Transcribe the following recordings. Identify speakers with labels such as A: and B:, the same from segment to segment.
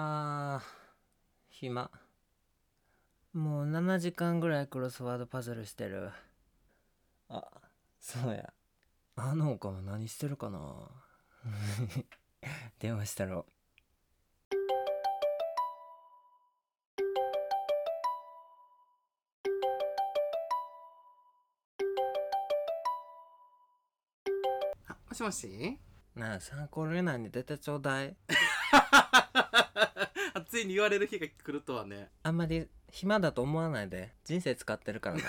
A: あー暇。もう7時間ぐらいクロスワードパズルしてる。あそうや。あの子も何してるかな？電話したろ。
B: あもしもし？
A: なあ参考レナに出てちょうだい。
B: あ ついに言われる日が来るとはね。
A: あんまり暇だと思わないで。人生使ってるからな。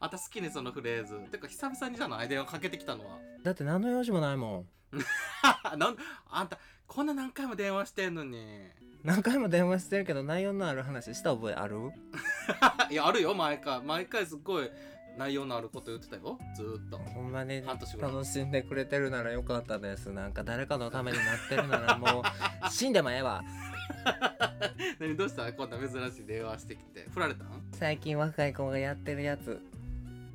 B: あた好きねそのフレーズ。てか久々にじゃない？電話かけてきたのは。
A: だって何の用事もないもん。
B: なんあんたこんな何回も電話してんのに。
A: 何回も電話してるけど内容のある話した覚えある？
B: いやあるよ毎回。毎回すっごい内容のあること言ってたよ。ずーっと。
A: ほんまに
B: 半年ぐらい。
A: 楽しんでくれてるならよかったです。なんか誰かのためになってるなら もう死んでもええわ。
B: 何どうした？こんな珍しい電話してきて。振られたん？
A: 最近若い子がやってるやつ。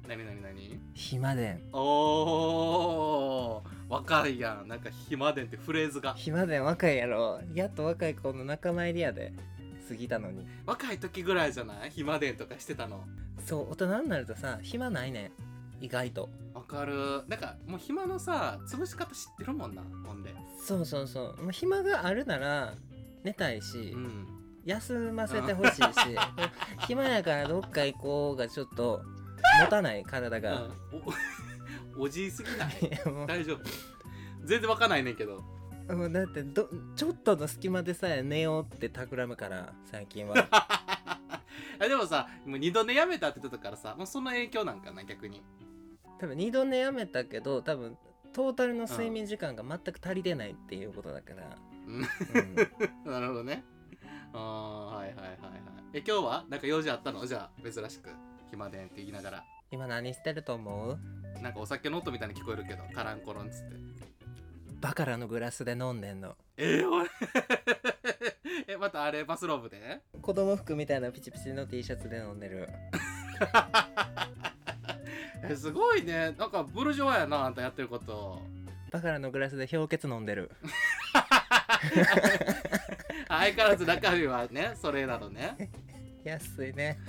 B: 何何何？
A: 暇伝
B: おー。若いやん。なんか暇伝ってフレーズが。
A: 暇伝若いやろ。やっと若い子の仲間入りやで過ぎたのに。
B: 若い時ぐらいじゃない？暇伝とかしてたの？
A: そう大人になるとさ暇ないねん。意外と。
B: わかる。なんかもう暇のさ潰し方知ってるもんなほんで。
A: そうそうそう。もう暇があるなら寝たいし、
B: うん。
A: 休ませてほしいし 暇やからどっか行こうがちょっと持たない体が、
B: うん。お おじいすぎない？大丈夫。全然わかんないねんけど
A: もうだってどちょっとの隙間でさえ寝ようって企むから最近は。
B: あでもさもう二度寝やめたって言ってたからさもうその影響なんかな逆に。
A: 多分二度寝やめたけど多分トータルの睡眠時間が全く足りてないっていうことだから、
B: うん。
A: うん。
B: なるほどね。あーはいはいはいはい。え今日はなんか用事あったの？じゃあ珍しく暇でんって言いながら。
A: 今何してると思う？
B: なんかお酒の音みたいに聞こえるけどカランコロンっつって
A: バカラのグラスで飲んでんの。
B: えー、俺 えまたあれバスローブで？
A: 子供服みたいなピチピチの T シャツで飲んでる。
B: えすごいね。なんかブルジョワやなあんたやってること。
A: バカラのグラスで氷結飲んでる。
B: 相変わらず中身はねそれなのね。
A: 安いね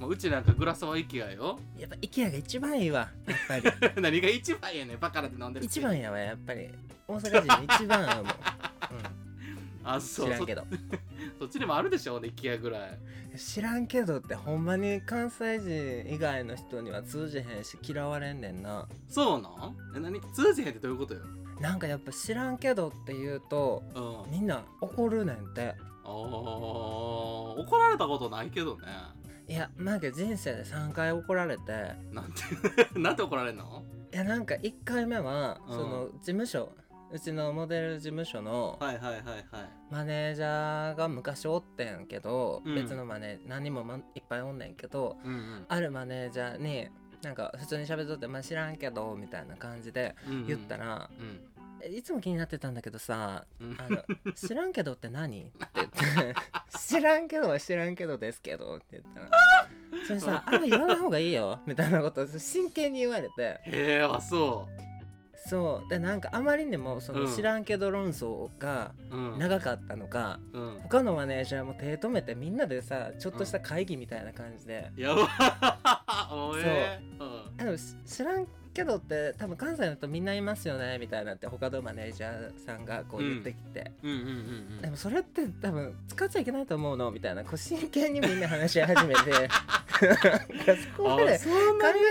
B: もううちなんかグラスは息やよ。
A: やっぱ IKEA が一番いいわやっぱり。
B: 何が一番やねんバカラで飲んでる
A: 一番やわやっぱり。大阪人一番やもん、うん、
B: あそう。
A: 知らんけど。
B: そ そっちにもあるでしょね IKEA ぐらい。
A: 知らんけどってほんまに関西人以外の人には通じへんし嫌われんねんな。
B: そうなん？え何？通じへんってどういうことよ？
A: なんかやっぱ知らんけどって言うと
B: うん。
A: みんな怒るねんて。
B: あー怒られたことないけどね
A: いやなんか人生で3回怒られて。
B: なんて なんて怒られんの？
A: いやなんか1回目は、
B: うん。
A: その事務所。うちのモデル事務所の
B: はいはいはいはい。
A: マネージャーが昔おってんけど、
B: うん。
A: 別のマネ何人もまいっぱいおんねんけど
B: うん
A: あるマネージャーになんか普通に喋っとって「まあ、知らんけど」みたいな感じで
B: うん
A: 言ったら
B: うん「
A: えいつも気になってたんだけどさ
B: うん。
A: あの知らんけどって何?」って言って「知らんけどは知らんけどですけど」って言ったら「それさあんま言わない方がいいよ」みたいなことを真剣に言われて。
B: へえあそ
A: そう。でなんかあまりにもその
B: うん。
A: 知らんけど論争が
B: ううん。
A: 長かったのか、
B: うん。
A: 他のマネージャーも手止めてみんなでさちょっとした会議みたいな感じで、
B: やば おえ。う。ん。
A: あでもし知らんけどって多分関西の人みんないますよねみたいなって他のマネージャーさんがこう言ってきて、でもそれって多分使っちゃいけないと思うのみたいな。こう真剣にみんな話し始めて。そこまで考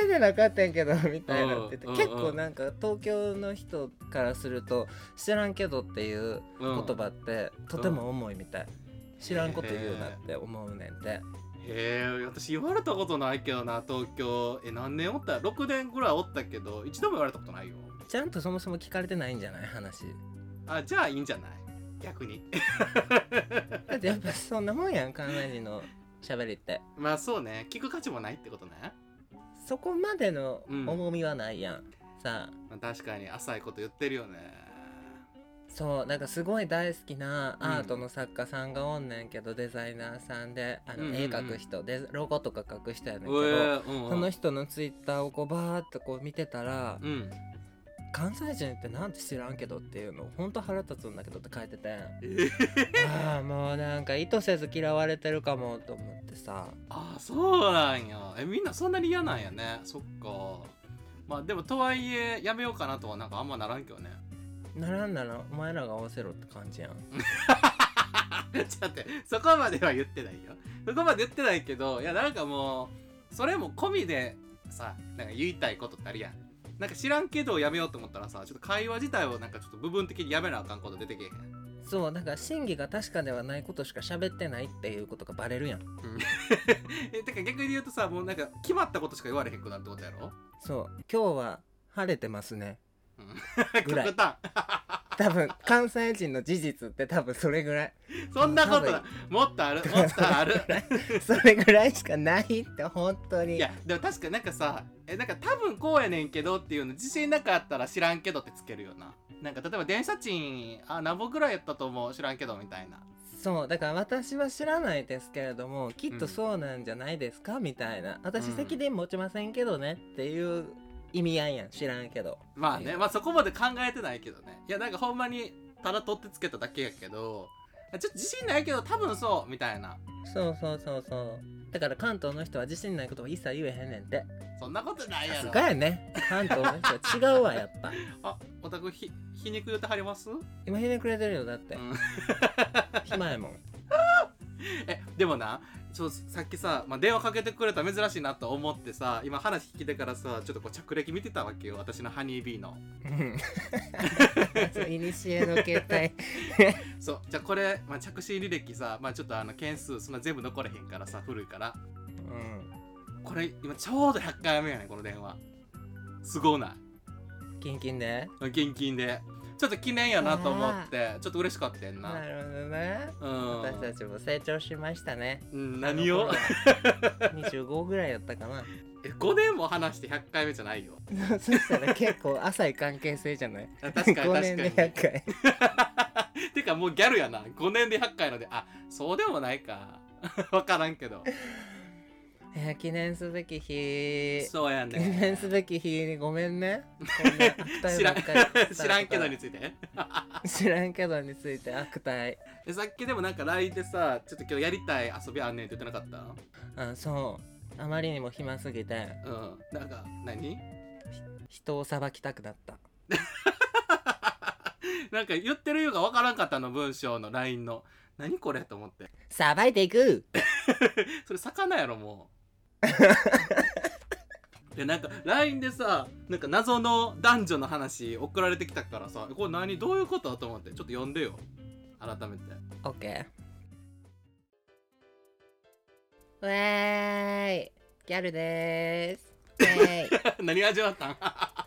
A: えてなかったんやけどみたいなって結構なんか東京の人からすると知らんけどっていう
B: うん。
A: 言葉ってとても重いみたい。知らんこと言うなって思うねんて
B: へえ私言われたことないけどな東京。え何年おった？6年ぐらいおったけど一度も言われたことないよ。
A: ちゃんとそもそも聞かれてないんじゃない？話。
B: あじゃあいいんじゃない？逆に。
A: だってやっぱそんなもんやん関西人の喋りって。
B: まあそうね。聞く価値もないってことね。
A: そこまでの
B: うん。
A: 重みはないやん、さあ。
B: まあ確かに浅いこと言ってるよね
A: そうなんかすごい大好きなアートの作家さんがおんねんけど、デザイナーさんであの、
B: うんうんうん。
A: 絵描く人。でロゴとか描く人やねんけ
B: う
A: ど、
B: えうんうん。
A: その人のツイッターをこうバーっとこう見てたら、
B: うん。
A: 関西人ってなんて知らんけどっていうのほんと腹立つんだけどって書いてて。
B: え
A: ああもうなんか意図せず嫌われてるかもと思ってさ。
B: あそうなんや。えみんなそんなに嫌なんやね。そっか。まあでもとはいえやめようかなとはなんかあんまならんけどね
A: ならんならお前らが合わせろって感じやん。
B: ちょっと待ってそこまでは言ってないよ。そこまで言ってないけどいやなんかもうそれも込みでさなんか言いたいことってあるやん。なんか知らんけどやめようと思ったらさちょっと会話自体をなんかちょっと部分的にやめなあかんこと出てけえへん。
A: そうだから真偽が確かではないことしか喋ってないっていうことがバレるやん。
B: えてか逆に言うとさもうなんか決まったことしか言われへんくなるってことやろ？
A: そう。今日は晴れてますねぐらい。
B: 極端。
A: 多分関西人の事実って多分それぐらい。
B: そんなこと
A: 多
B: だもっとある。もっとある。
A: それぐらいしかないって本当に。
B: いやでも確かになんかさえなんか多分こうやねんけどっていうの自信なかったら知らんけどってつけるよな。なんか例えば電車賃あ何本ぐらいやったと思う知らんけどみたいな。
A: そうだから私は知らないですけれどもきっとそうなんじゃないですか、みたいな。私
B: うん。
A: 責任持ちませんけどねっていう意味合いやん知らんけど。
B: まあねまあそこまで考えてないけどね。いやなんかほんまにただ取ってつけただけやけどちょっと自信ないけど多分そうみたいな。
A: そうそうそう。そうだから関東の人は自信ないことは一切言えへんねんって。
B: そんなことないやろ。
A: さすがやね。関東の人は違うわやっぱ。
B: あおたくひ皮肉言ってはります、
A: 今ひねくれてるよだって、
B: うん。
A: 暇やもん。
B: えでもなちょさっきさ、まあ、電話かけてくれたら珍しいなと思ってさ今話聞いてからさちょっとこう着歴見てたわけよ私のハニービーの。
A: いにしえの携帯。
B: そうじゃあこれ、まあ、着信履歴さ、まあ、ちょっとあの件数そんな全部残れへんからさ古いから。
A: うん。
B: これ今ちょうど100回目やねんこの電話。すごない。
A: キンキンで
B: 現金でちょっと記念やなと思ってちょっと嬉しかったんな。
A: なるほどね。
B: うん。
A: 私たちも成長しましたね。
B: うん何を
A: ？25ぐらいやったかな。
B: え5年も話して100回目じゃないよ。
A: そしたら結構浅い関係性じゃない？
B: あ確かに
A: 5年で
B: 確かに
A: 100回。
B: てかもうギャルやな。5年で100回のであそうでもないか。分からんけど
A: いや記念すべき日。
B: そうや
A: 記
B: ね
A: 念すべき日にごめんね。
B: 知らん知らんけどについて。
A: 知らんけどについて悪態。
B: えさっきでもなんか LINE でさちょっと今日やりたい遊びあんねんって言ってなかった？
A: あそう。あまりにも暇すぎて。
B: うん。なんか何？
A: 人を裁きたくなった。
B: なんか言ってるようが分からんかったの文章の LINE の。何これと思って。
A: さばいていく。
B: それ魚やろもう でなんか LINE でさなんか謎の男女の話送られてきたからさこれ何どういうことと思ってちょっと読んでよ。改めて。
A: OK ウェーイ。ギャルでーす。
B: 何味わったん？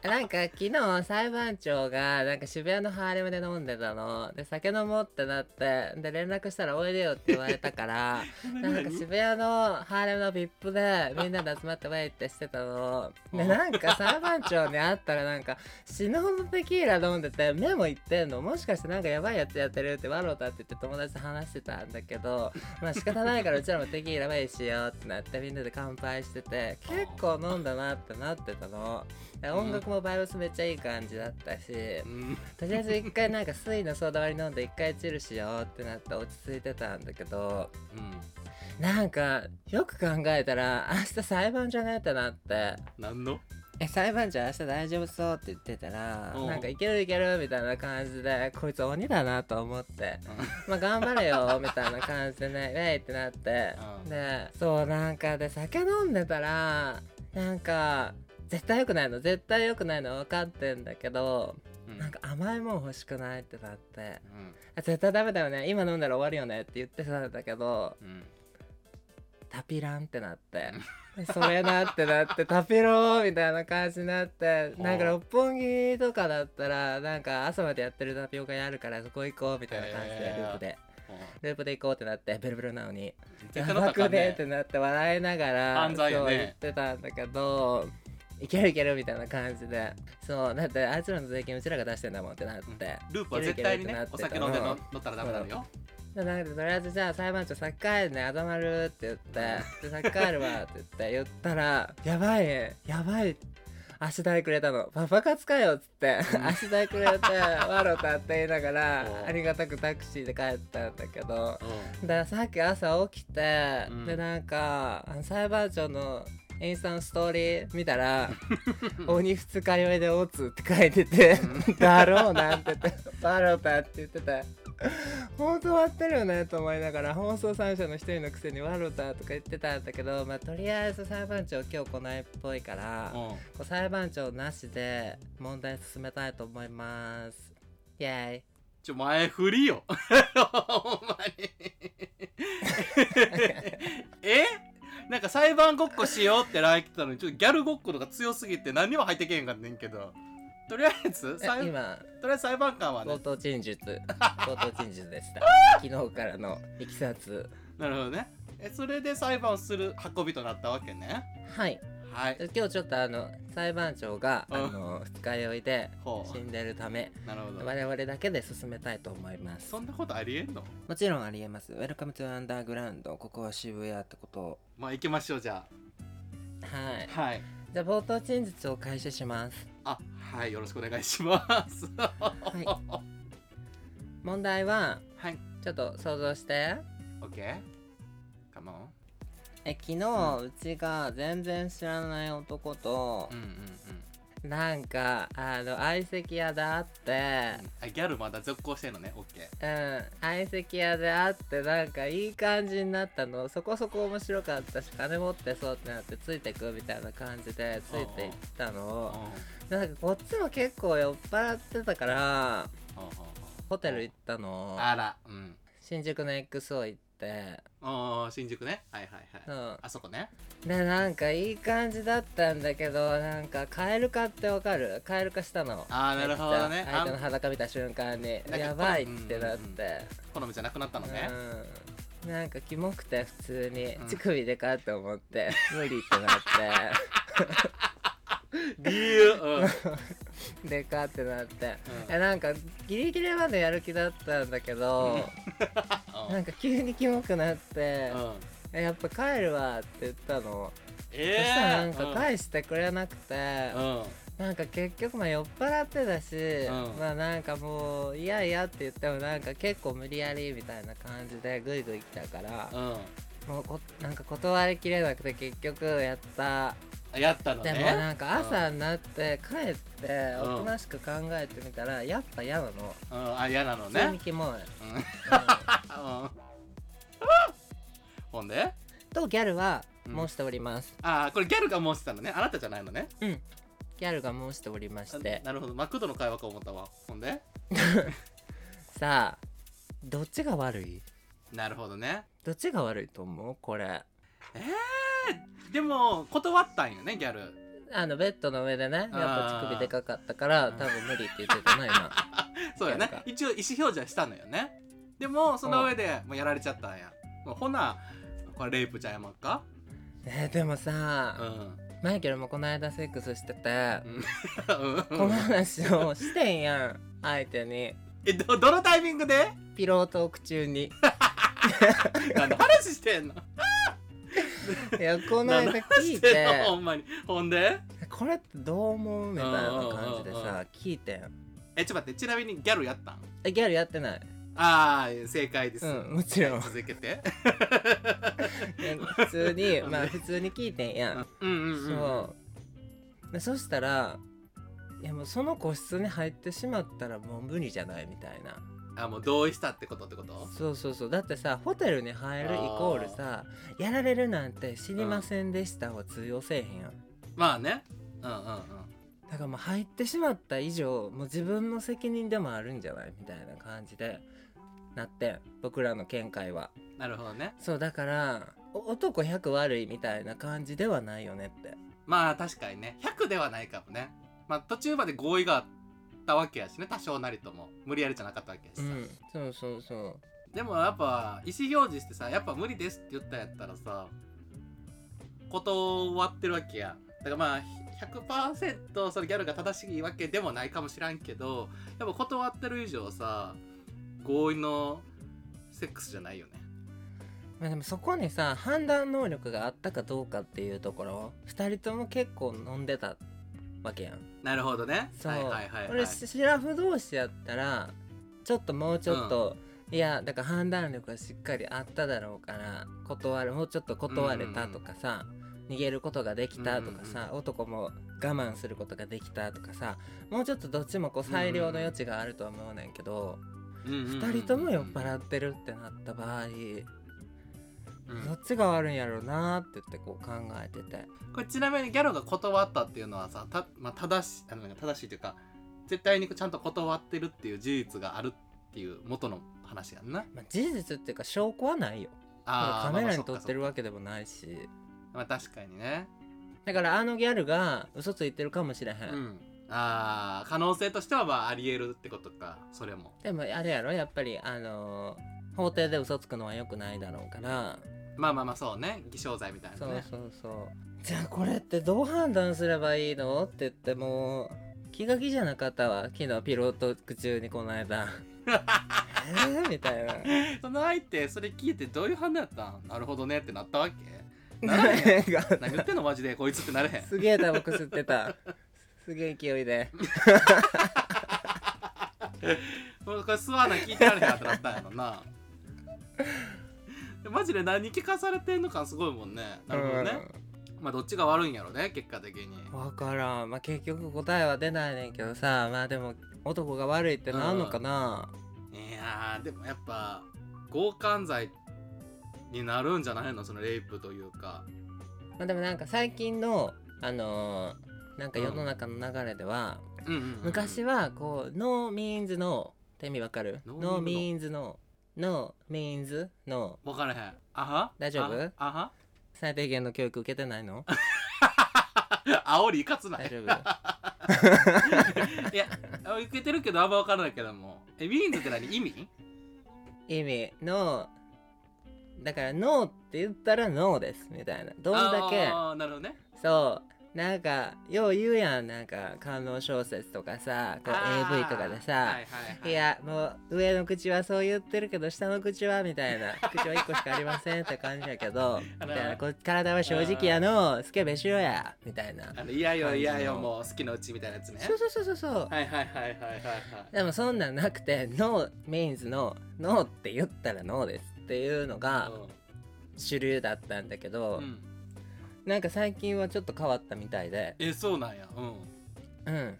A: なんか昨日裁判長がなんか渋谷のハーレムで飲んでたの。で酒飲もうってなってで連絡したらおいでよって言われたから なんか渋谷のハーレムの VIP でみんなで集まってワイってしてたの。でなんか裁判長に会ったらなんか死ぬほどテキーラ飲んでて目もいってんの。もしかしてなんかやばいやつやってるって笑うたって言って友達と話してたんだけどまあ仕方ないからうちらもテキーラワイしようってなってみんなで乾杯してて結構飲んだなってなってたの。で音楽もバイブスめっちゃいい感じだったし
B: うん。
A: とりあえず一回なんか水のソーダ割り飲んで一回チルしようってなって落ち着いてたんだけど
B: うん。
A: なんかよく考えたら明日裁判じゃねってなって。
B: 何の？
A: え裁判長明日大丈夫そうって言ってたら
B: うん。
A: なんかいけるいけるみたいな感じでこいつ鬼だなと思って。まあ頑張れよみたいな感じでねウェイってなって。
B: うん。
A: でそうなんかで酒飲んでたらなんか絶対良くないの絶対良くないの分かってんだけど
B: うん。
A: なんか甘いもん欲しくないってなって。
B: うん。
A: あ絶対ダメだよね。今飲んだら終わるよねって言ってたんだけど
B: うん。
A: タピランってなって。でそれなってなって タピローみたいな感じになってなんか六本木とかだったらなんか朝までやってるタピオカ屋あるからそこ行こうみたいな感じでループで。ループで行こうってなってベルベルなのに。やばくねって
B: ね
A: なって笑いながらそう言ってたんだけどいけるいけるみたいな感じで。そうだってあいつらの税金うちらが出してんだもんってなって、
B: ループは絶対にねお酒飲んでの
A: なって
B: 乗ったらダメなのよ。
A: でなんかとりあえずじゃあ裁判長先帰るねあざまるって言って。で先帰るわって言って言ったら やばいねやばい。足代くれたの。パパ活かよっつって。
B: うん。
A: 足代くれてわろたって言いながら
B: うん。
A: ありがたくタクシーで帰ったんだけど。
B: う
A: だからさっき朝起きて、
B: うん。
A: でなんか裁判長のインスタのストーリー見たら「鬼二日酔いでオツ」って書いてて「だろうな」って言って「バロタ」って言ってて本当終わってるよねと思いながら放送三社の一人のくせに「ワロタ」とか言ってたんだけど、まあ、とりあえず裁判長今日来ないっぽいから、う裁判長なしで問題進めたいと思います。イェーイ。
B: ちょ前振りよ。ほんまに。えなんか裁判ごっこしようって LINE たのにちょっとギャルごっことか強すぎて何にも入ってけへんかったんけど。とりあえず
A: え
B: 裁
A: 今
B: とりあえず裁判官はね。
A: 口頭陳述。口頭陳述でした。昨日からのいきさつ。
B: なるほどね。えそれで裁判をする運びとなったわけね。
A: はい
B: はい。
A: 今日ちょっとあの裁判長があ
B: うん。
A: の二日酔いで
B: ほ
A: 死んでるため
B: うなるほど。
A: 我々だけで進めたいと思います。
B: そんなことありえんの？
A: もちろんありえます。Welcome to Underground ここは渋谷ってこと
B: まあ行きましょうじゃ
A: はい。
B: あはい。
A: じゃあ冒頭陳述を開始します。
B: あはいよろしくお願いします。
A: はい。問題は
B: はい。
A: ちょっと想像して。
B: OK
A: え昨日うちが全然知らない男と
B: うんうんうん。
A: なんかあの相席屋で会って
B: あギャルまだ続行してんのね。OK
A: うん。相席屋で会ってなんかいい感じになったの。そこそこ面白かったし金持ってそうってなってついてくみたいな感じでついていったの。なんかこっちも結構酔っ払ってたからホテル行ったの。
B: あら。うん。
A: 新宿の XO 行って。
B: おー新宿ね。はいはいはい。
A: うん。
B: あそこね。
A: でなんかいい感じだったんだけどなんかカエル化ってわかる？カエル化したの。
B: あーなるほどね。
A: 相手の裸見た瞬間にやばいってなって。
B: 好みじゃなくなったのね。
A: うん。なんかキモくて普通に
B: うん。
A: 乳首でかって思って無理ってなっ
B: 理由。うん。
A: て でかってなって。
B: うん。
A: えなんかギリギリまでやる気だったんだけど なんか急にキモくなって
B: うん。
A: えやっぱ帰るわって言ったの。
B: え
A: そしたらなん
B: う
A: か返してくれなくて。
B: うん。
A: なんか結局まあ酔っ払ってたし、
B: うん。
A: まあなんかもう嫌やって言ってもなんか結構無理やりみたいな感じでグイグイ来たから、
B: うん。
A: もうこなんか断りきれなくて結局やった、
B: あやったのね。
A: でもなんか朝になって帰って
B: うん。
A: おとなしく考えてみたらやっぱ嫌なの、
B: うん。あ嫌なのね。
A: キモい、
B: うん。
A: うん。
B: うん。ほんで？
A: とギャルは
B: うん。
A: 申しております。
B: ああこれギャルが申してたのね。あなたじゃないのね。
A: うん、ギャルが申しておりまして。
B: あなるほど。マクドの会話か思ったわ。ほんで？
A: さあどっちが悪い？
B: なるほどね。
A: どっちが悪いと思う？これ
B: でも断ったんよねギャル。
A: あのベッドの上でねやっぱ乳首でかかったから
B: うん。
A: 多分無理って言ってたな今。
B: そうやね。一応意思表示はしたのよね。でもその上でもうやられちゃったんや。もうほなこれレイプちゃんやまっか？
A: えーでもさ、
B: うん。
A: マイケルもこの間セックスしてて、
B: うん。
A: この話をしてんやん 相手に。
B: えどどのタイミングで？
A: ピロートーク中に。
B: 何の話してんの？
A: いやこの間聞い
B: してほんまに。ほんで？
A: これってどう思うみたいな感じでさ聞いてん。
B: えちょっと待ってちなみにギャルやったん？
A: えギャルやってない。
B: ああ正解です、
A: うんもちろん。
B: はい続けて。
A: 普通に まあ普通に聞いてんやん。
B: うんうんうんうん。
A: そう。でそしたらいやもうその個室に入ってしまったらもう無理じゃないみたいな
B: あもう同意したってことってこと？
A: そうそうそう。だってさホテルに入るイコールさやられるなんて知りませんでしたは通用せえへんやん。
B: まあね。うんうんうん。
A: だからもう入ってしまった以上もう自分の責任でもあるんじゃないみたいな感じでなってん僕らの見解は。
B: なるほどね。
A: そうだからお男100悪いみたいな感じではないよねって。
B: まあ確かにね。100ではないかもね。まあ途中まで合意があったわけやしね多少なりとも。無理やりじゃなかったわけやしさ、
A: うん。そうそうそう。
B: でもやっぱ意思表示してさやっぱ無理ですって言ったんやったらさ断ってるわけや。だからまあ100%そのギャルが正しいわけでもないかもしらんけどやっぱ断ってる以上さ合意のセックスじゃないよね。
A: まあでもそこにさ判断能力があったかどうかっていうところ2人とも結構飲んでたわけやん。
B: なるほどね。
A: そう、
B: はいはいはい、はい、
A: 俺シラフ同士やったらちょっともうちょっと、いやだから判断力がしっかりあっただろうから断るもうちょっと断れたとかさ、逃げることができたとかさ、男も我慢することができたとかさもうちょっとどっちもこう裁量の余地があると思うねんけど、
B: うんうんうんうん
A: 2人とも酔っ払ってるってなった場合、
B: うん
A: どっちが悪いんやろうなって言ってこう考えてて。
B: これちなみにギャルが断ったっていうのはさた、まあ、正しあの正しいというか絶対にちゃんと断ってるっていう事実があるっていう元の話やんな。
A: まあ、事実っていうか証拠はないよ。
B: あー
A: カメラに撮ってるわけでもないし。
B: まあ確かにね。
A: だからあのギャルが嘘ついてるかもしれへん、
B: うん。あー可能性としてはまあありえるってことかそれも。
A: でもあれやろ？やっぱりあのー法廷で嘘つくのは良くないだろうから、
B: まあまあまあそうね。偽証罪みたいなね。
A: そうそうそう。じゃあこれってどう判断すればいいのって言っても気が気じゃなかったわ。昨日ピロート中にこの間。えー、みたいな。
B: その相手それ聞いてどういう反応やったん？なるほどねってなったわけ？ならへん何言ってんのマジでこいつってなれへん。
A: すげえタバコ吸ってた。すげえ勢いで。
B: これ吸わな聞いてられへんってなったんやろな。でマジで何聞かされてんのかすごいもんね。なるほどね、まあどっちが悪いんやろね結果的に。
A: 分からん。まあ結局答えは出ないねんけどさまあでも男が悪いってなんのかな、
B: いやーでもやっぱ強姦罪になるんじゃないの？そのレイプというか。
A: まあでもなんか最近のあのーなんか世の中の流れでは、
B: うん。うんうんうん。
A: 昔はこう No means noって意味わかる？ No means no No means no
B: 分からへん。あは？
A: 大丈夫？
B: ああは？
A: 最低限の教育受けてないの？
B: 煽りいかつない。
A: 大丈夫？
B: いや受けてるけどあんま分からないけども。えミーンズって何？意味？
A: 意味？ノーだからノーって言ったらノーですみたいな。どんだけ？
B: あーなるほどね。
A: そうなんかよう言うやん。なんか観音小説とかさこう AV とかでさ、
B: はいはいはい
A: い。やもう上の口はそう言ってるけど下の口はみたいな 口は1個しかありませんって感じやけどみたいな。こう体は正直やのスケベしろやみたいな。
B: あの嫌よ嫌よも好きのうちみたいなやつね。
A: そうそうそうそう。そう
B: はいはいはいはいはいはい。
A: でもそんなんなくて No means no って言ったらノーですっていうのが主流だったんだけど、
B: うん、
A: なんか最近はちょっと変わったみたいで。
B: えそうなんや。うん。
A: うん。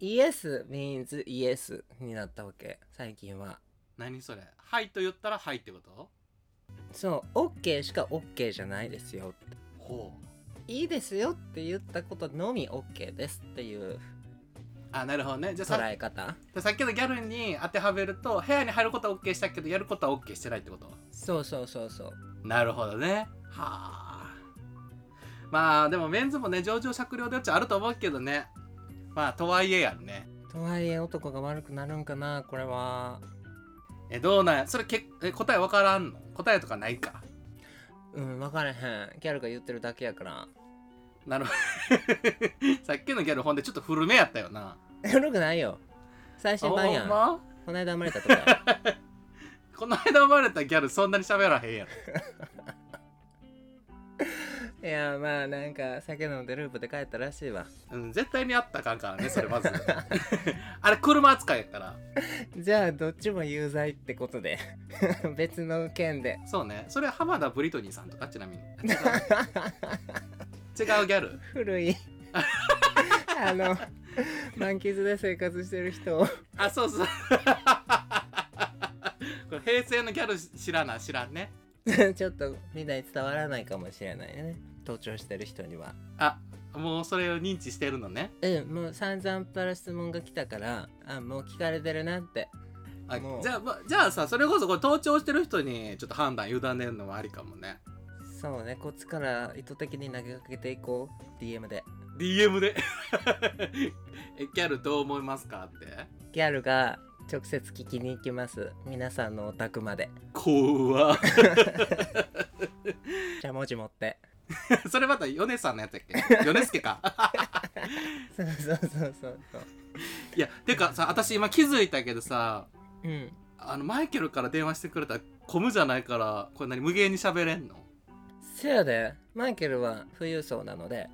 A: イエス means イエスになったわけ最近は。
B: 何それ？はいと言ったらはいってこと？
A: そう OK しか OK じゃないですよ。って
B: ほう。
A: いいですよって言ったことのみ OK ですっていう。
B: あなるほどね。じゃあさ
A: 捉え方？
B: さっきのギャルに当てはめると部屋に入ることは OK したけどやることは OK してないってこと？
A: そうそうそうそう。
B: なるほどね。はあまあでもメンズもね上場酌量でっちゃあると思うけどね。まあとはいえやんね。
A: とはいえ男が悪くなるんかなこれは。
B: えどうなんや？それけえ答えわからんの？答えとかないか？
A: うん分からへん。ギャルが言ってるだけやから。
B: なるほど。さっきのギャルほんでちょっと古めやったよな。
A: 古くないよ。最新版やん。
B: ま？
A: この間生まれたとかや。
B: この間生まれたギャルそんなに喋らへんやろ
A: いやまあなんか酒飲んでループで帰ったらしいわ。
B: うん、絶対にあったらあかんからねそれまず。あれ車扱いやから。
A: じゃあどっちも有罪ってことで。別の件で。
B: そうね。それは浜田ブリトニーさんとかちなみに。違う。違うギャル？
A: 古い。あの満喫で生活してる人
B: あそうそう。これ平成のギャル知らな知らんね
A: ちょっとみんなに伝わらないかもしれないね。盗聴してる人には。
B: あもうそれを認知してるのね。
A: うんもう散々から質問が来たからあもう聞かれてるなって。
B: あじゃあ、ま、じゃあさそれこそこれ盗聴してる人にちょっと判断委ねるのはありかもね。
A: そうねこっちから意図的に投げかけていこう。DM で。
B: DM で？えギャルどう思いますかって？
A: ギャルが直接聞きに行きます。皆さんのお宅まで。
B: 怖っ。
A: じゃあ文字持って。
B: それまたヨネさんのやつやっけ？ヨネスケか。
A: そうそうそうそう
B: いやてかさ私今気づいたけどさ
A: うん。
B: あのマイケルから電話してくれたらコムじゃないからこれ何無限に喋れんの？
A: せやで。マイケルは富裕層なので。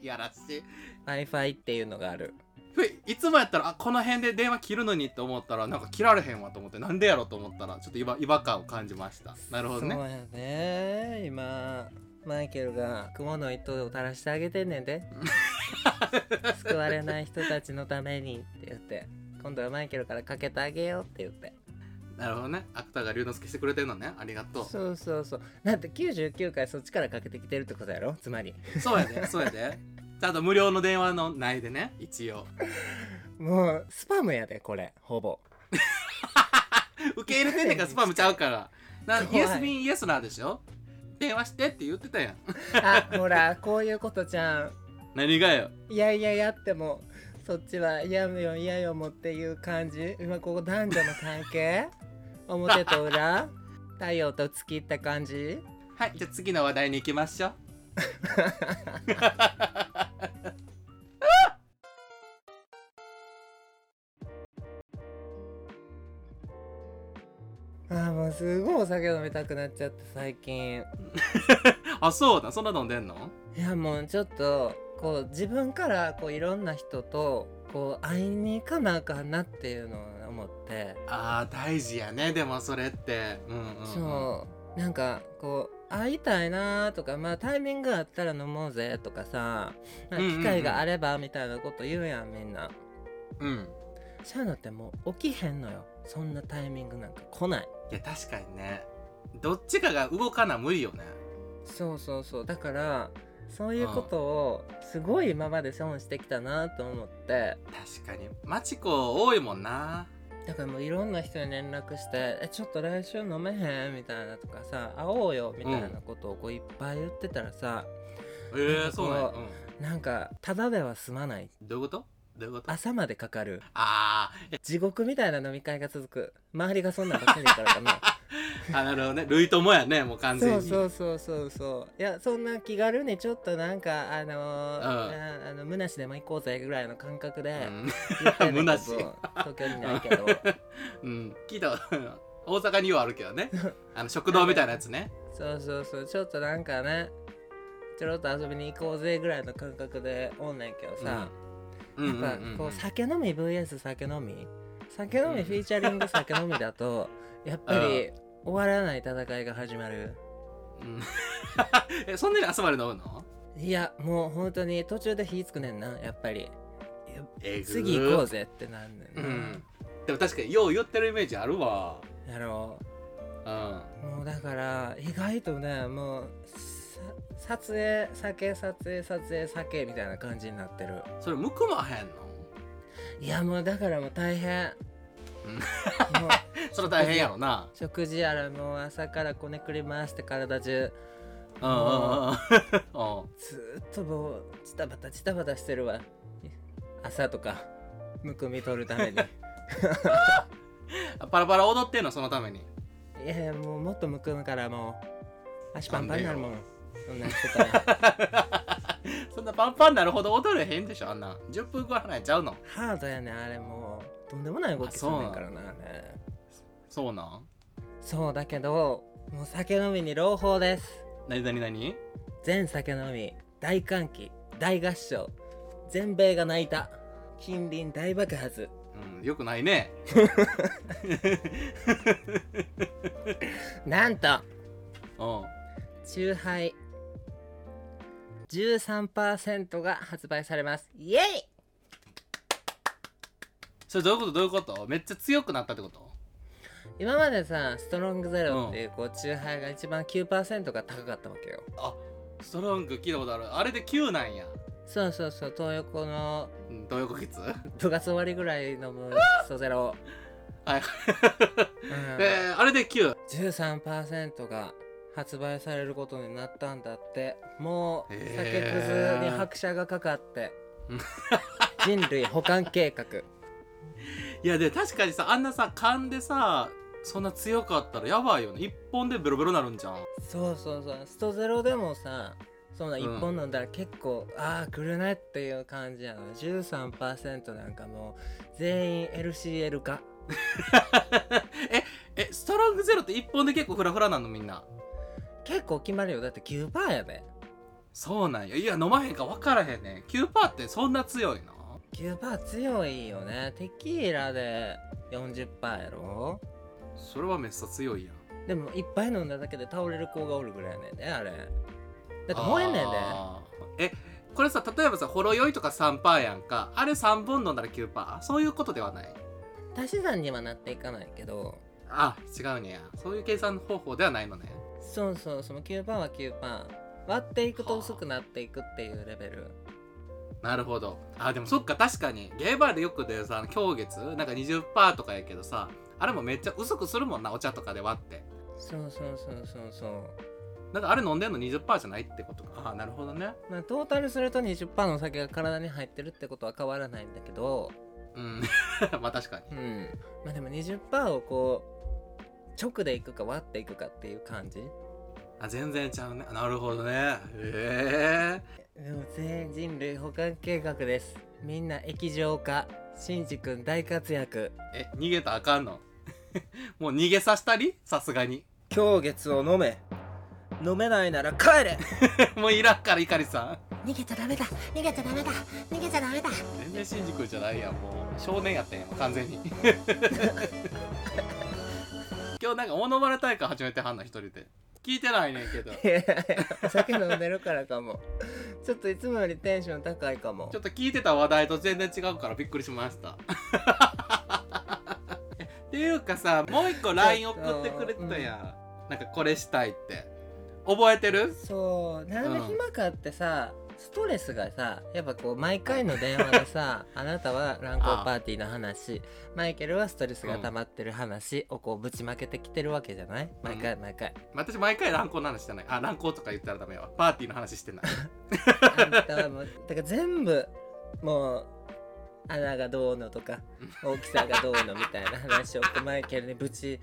B: いやらしい。
A: W i f i っていうのがある。
B: ふいいつもやったらあこの辺で電話切るのにって思ったらなんか切られへんわと思ってなんでやろと思ったらちょっと違和違和感を感じました。なるほどね。
A: そうやね。今マイケルが雲の糸を垂らしてあげてんねんで 救われない人たちのためにって言って。今度はマイケルからかけてあげようって言って。
B: なるほどね。芥川龍之介してくれてるのね。ありがとう。
A: そうそうそう。だって99回そっちからかけてきてるってことやろ？つまり。
B: そうやでそうやでちゃんと無料の電話の内でね一応。
A: もうスパムやでこれ。ほぼ。
B: 受け入れてんねんからスパムちゃうから。な
A: 怖い。
B: USB イエスナーでしょ？電話してって言ってたやん。
A: あほらこういうことじゃん。
B: 何がよ？
A: いやいややってもそっちは嫌よ嫌よもっていう感じ。今ここ男女の関係？表と裏？太陽と月って感じ？
B: はいじゃあ次の話題に行きましょう
A: あーもうすごいお酒飲みたくなっちゃって最近。
B: あそうだ。そんな飲んでんの？
A: いやもうちょっとこう自分からこういろんな人とこう会いに行かなあかんなっていうのを思って。
B: あー大事やね。でもそれって。うんうん、うん、
A: そう。なんかこう会いたいなとかまあタイミングがあったら飲もうぜとかさなんか機会があればみたいなこと言うやんみんな。
B: うん。
A: そういうのってもう起きへんのよ。そんなタイミングなんか来ない。
B: いや確かにね。どっちかが動かな無理よね。
A: そうそうそう。だからそういうことをすごい今まで損してきたなと思って。
B: 確かに。マチコ多いもんな
A: だからもういろんな人に連絡して「えちょっと来週飲めへん?」みたいなとかさ「会おうよ」みたいなことをこういっぱい言ってたらさ、
B: えー、そうなんや、
A: こなんかただでは済まない。
B: うん、どういうこと？どういうこと？
A: 朝までかかる。
B: あー。
A: 地獄みたいな飲み会が続く。周りがそんなんばっかりだからかな
B: あなるほどね。類友やねもう完全
A: そ
B: に
A: うそうそうそうそう。いやそんな気軽にちょっとなんかあのーああのむなしでも行こうぜぐらいの感覚で
B: むなし。
A: 東京にないけど。
B: うん、うん、聞いた 大阪にはあるけどね。あの食堂みたいなやつね。
A: そうそうそう。ちょっとなんかねちょろっと遊びに行こうぜぐらいの感覚でおんねんけどさ、
B: うん。うんうん
A: やっぱこう酒飲み VS 酒飲み。酒飲みフィーチャリング酒飲みだとやっぱり終わらない戦いが始まる。
B: うん。えそんなに朝まで飲むの？
A: いやもう本当に途中で火つくねんなやっぱり。
B: えぐ。
A: 次行こうぜってなんねんな、
B: うん。でも確かによう言ってるイメージあるわ。
A: やろ
B: う。ん。
A: うもうだから意外とねもうさ撮影酒撮影撮影酒みたいな感じになってる。
B: それむくまへんの？
A: いやもうだからもう大変。
B: うん。
A: もう
B: それ大変やろな。
A: 食事やらもう朝からこねくり回して体中。
B: うんうんうんうん。
A: ずーっともうチタバタチタバタしてるわ。朝とかむくみ取るために。
B: パラパラ踊ってんのそのために。
A: いやいやもうもっとむくむからもう足パンパンになるもん。そんなんしてたら。
B: そんなパンパンなるほど踊れへんでしょあんな。10分ぐらいちゃうの。
A: ハードやねんあれもう。とんでもない動きすんねんからなあれ
B: そうなん？
A: そうだけどもう酒飲みに朗報です。
B: なになになに？
A: 全酒飲み大歓喜大合唱。全米が泣いた。近隣大爆発。
B: うんよくないね。
A: なんと
B: うん。
A: チューハイ13%が発売されます。イエイ！
B: それどういうこと？どういうこと？めっちゃ強くなったってこと？
A: 今までさストロングゼロっていうこうチューハイが一番9%が高かったわけよ。
B: あストロング聞いたことある？あれで9なんや。
A: そうそうそう東横の
B: うんどういうこ
A: 部活終わりぐらい飲むストゼロ、
B: はい。
A: うん。
B: えー、あれで9
A: 13%が発売されることになったんだって。もう酒くずに拍車がかかって。
B: うん
A: 人類保管計画。
B: いやで確かにさあんなさ勘でさそんな強かったらやばいよね。一本でベロベロなるんじゃん。
A: そうそうそう。ストゼロでもさそんな
B: うん。
A: 1本飲んだら結構、ああ来るねっていう感じやの13%なんかもう全員 LCL 化。
B: ええストロングゼロって一本で結構フラフラなのみんな？
A: 結構決まるよ。だって9%やで
B: そうなんやいや飲まへんか分からへんねん。9%ってそんな強いの
A: ？9%強いよね。テキーラで40%やろ？
B: それはめっちゃ強いやん。
A: でもいっぱい飲んだだけで倒れる子がおるぐらいやねんであれ。だって燃えんねんで。
B: えこれさ例えばさほろ酔いとか3%やんか。あれ3本飲んだら 9%? そういうことではない？
A: 足し算にはなっていかないけど。
B: あ違うねや。そういう計算方法ではないのね。
A: そうそうその9%は9%割っていくと薄くなっていくっていうレベル。
B: なるほど。あでもそっか確かに。ゲーバーでよく出るさ狂月？なんか20%とかやけどさあれもめっちゃ薄くするもんなお茶とかで割って。
A: そうそうそうそうそう。
B: なんかあれ飲んでんの20%じゃないってことか。あなるほどね。
A: まあ、トータルすると20%のお酒が体に入ってるってことは変わらないんだけど。
B: うん。まあ確かに。
A: うん。まあでも20%をこう直でいくか割っていくかっていう感じ。
B: あ全然ちゃうね。なるほどね。へえ。
A: でも全人類保管計画です。みんな液状化。シンジ君大活躍。
B: え逃げたらあかんの？もう逃げさせたり？さすがに。
A: 狂月を飲め。飲めないなら帰れ。
B: もういらんからいかりさん。
A: 逃げちゃダメだ。逃げちゃダメだ。逃げちゃダメだ。
B: 全然新宿じゃないやんもう。少年やったんやん完全に。今日なんかモノマネ大会始めてはんの一人で。聞いてないねんけど。
A: いやいやお酒飲んでるからかも。ちょっといつもよりテンション高いかも。
B: ちょっと聞いてた話題と全然違うからびっくりしましたっていうかさもう一個 LINE 送ってくれてたやん、なんかこれしたいって。覚えてる？
A: そう。なんで暇かってさ、ストレスがさやっぱこう毎回の電話でさ あなたは乱交パーティーの話マイケルはストレスが溜まってる話をこうぶちまけてきてるわけじゃない？毎回毎回。
B: 私毎回乱行の話してないあ乱行とか言ったらダメよ。パーティーの話してな。い
A: あんたはもうだから全部もう穴がどうのとか大きさがどうのみたいな話をマイケルにぶち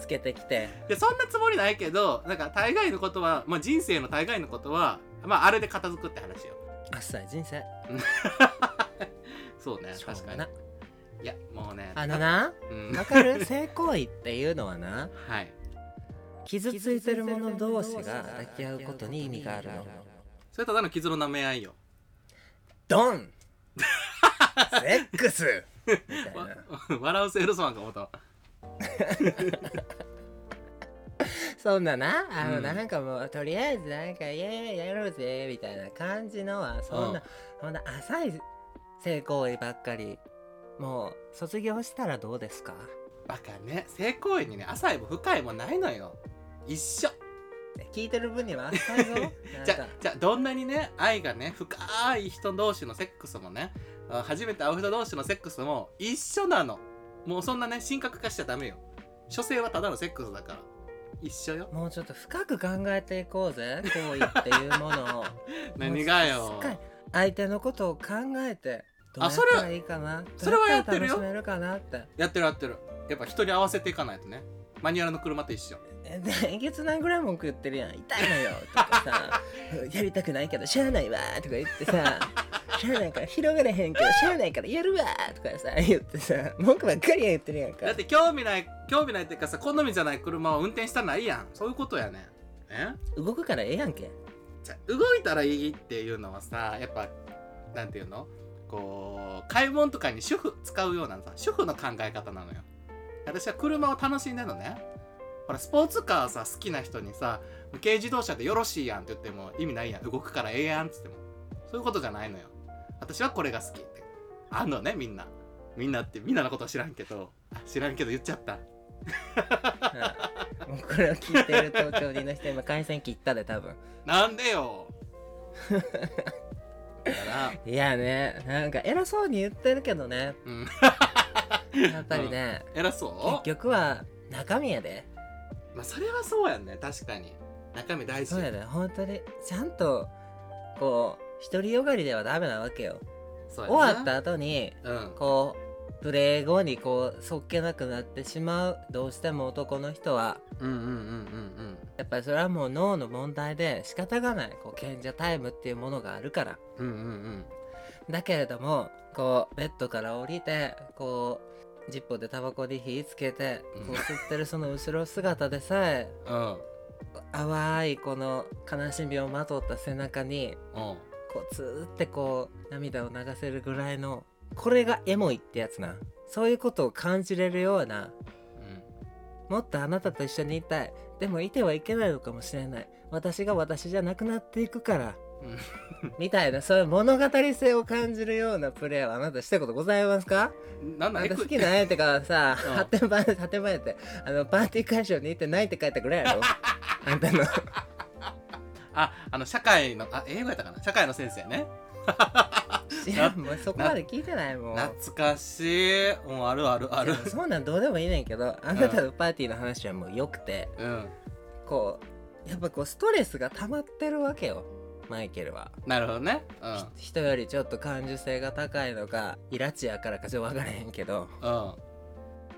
A: つけてきて。
B: いやそんなつもりないけどなんか大概のことは、まあ、人生の大概のことは、まあ、あれで片付くって話よ。
A: あっさい人生。
B: そうね確かに。
A: ない
B: やもうね
A: あのな
B: うん。
A: わかる？性行為っていうのはな
B: はい。
A: 傷ついてる者同士が抱き合うことに意味があるの。
B: それただの傷の舐め合いよ。
A: ドンセックス。みたいな。
B: わ笑うセールスマンか思ったわ
A: そんなな？あの、
B: うん。
A: なんかもうとりあえずなんかイエーイやろうぜみたいな感じのはそんな、
B: うん。
A: そんな浅い性行為ばっかりもう卒業したらどうですか？
B: バカね。性行為にね浅いも深いもないのよ。一緒。
A: 聞いてる分には浅いぞ。
B: じゃ
A: か。
B: じゃどんなにね愛がね深い人同士のセックスもねあ初めて会う人同士のセックスも一緒なの。もうそんなね神格化しちゃダメよ。所詮はただのセックスだから。一緒よ。
A: もうちょっと深く考えていこうぜ行為っていうものを。
B: 何がよ。
A: 相手のことを考えてどうやっ
B: あそれは
A: たらいいかな？
B: それはやってるよ。
A: やって
B: るやってる。やっぱ人に合わせていかないとね。マニュアルの車と一緒
A: えげつないぐらい文句言ってるやん。痛いのよ。とかさ。やりたくないけどしゃあないわ。とか言ってさ。しゃあないから広がれへんけどしゃあないからやるわ。とかさ言ってさ。文句ばっかり言ってるやんか。
B: だって興味ない興味ないっていうかさ好みじゃない車を運転したらないやん。そういうことやね。んえ？
A: 動くからええやんけ。
B: じゃあ動いたらいいっていうのはさやっぱなんていうの？こう買い物とかに主婦使うようなさ主婦の考え方なのよ。私は車を楽しんでるのねほらスポーツカーさ好きな人にさ軽自動車でよろしいやんって言っても意味ないやん。動くからええやんっつっても。そういうことじゃないのよ。私はこれが好きって。あんのねみんな。みんなってみんなのことは知らんけど。あ知らんけど言っちゃった。
A: もうこれを聞いてる東京人の人今回線切ったで多分。
B: なんでよ。だから。
A: いやねなんか偉そうに言ってるけどね。
B: うん。
A: やっぱりね、
B: 偉そう？
A: 結局は中身やで
B: まあそれはそうやんね。確かに。中身大事
A: そうやで本当に。ちゃんとこう独りよがりではダメなわけよ。終わった後に
B: うん。
A: こうプレー後にこうそっけなくなってしまう。どうしても男の人は。
B: うんうんうんうん
A: やっぱりそれはもう脳の問題で仕方がない。こう賢者タイムっていうものがあるから。
B: うんうんうんうん。
A: だけれどもこうベッドから降りてこうジッポでタバコに火つけて
B: うん。
A: こう吸ってるその後ろ姿でさえ
B: うん。
A: 淡いこの悲しみをまとった背中に
B: うん。
A: こうずーってこう涙を流せるぐらいのこれがエモいってやつな。そういうことを感じれるようなもっとあなたと一緒にいたい。でもいてはいけないのかもしれない。私が私じゃなくなっていくから。
B: うん
A: みたいなそういう物語性を感じるようなプレーはあなたしたことございますか？
B: うんなん
A: あんた
B: だエク
A: 好きな相手がさ、
B: うん。
A: 発展場発展場ってあのパーティー会場に行って泣いて帰ったぐらいやろ？あんたの。
B: ああの社会のあ英語やったかな？社会の先生ね。
A: 知らんもうそこまで聞いてないもん。
B: 懐かしい。もうあるあるある。
A: いやそんなんどうでもいいねんけどあなたのパーティーの話はもうよくて
B: うん。
A: こうやっぱこうストレスが溜まってるわけよマイケルは
B: なるほどね。
A: 人よりちょっと感受性が高いのかイラチやからかちょっと分からへんけど
B: うん。うん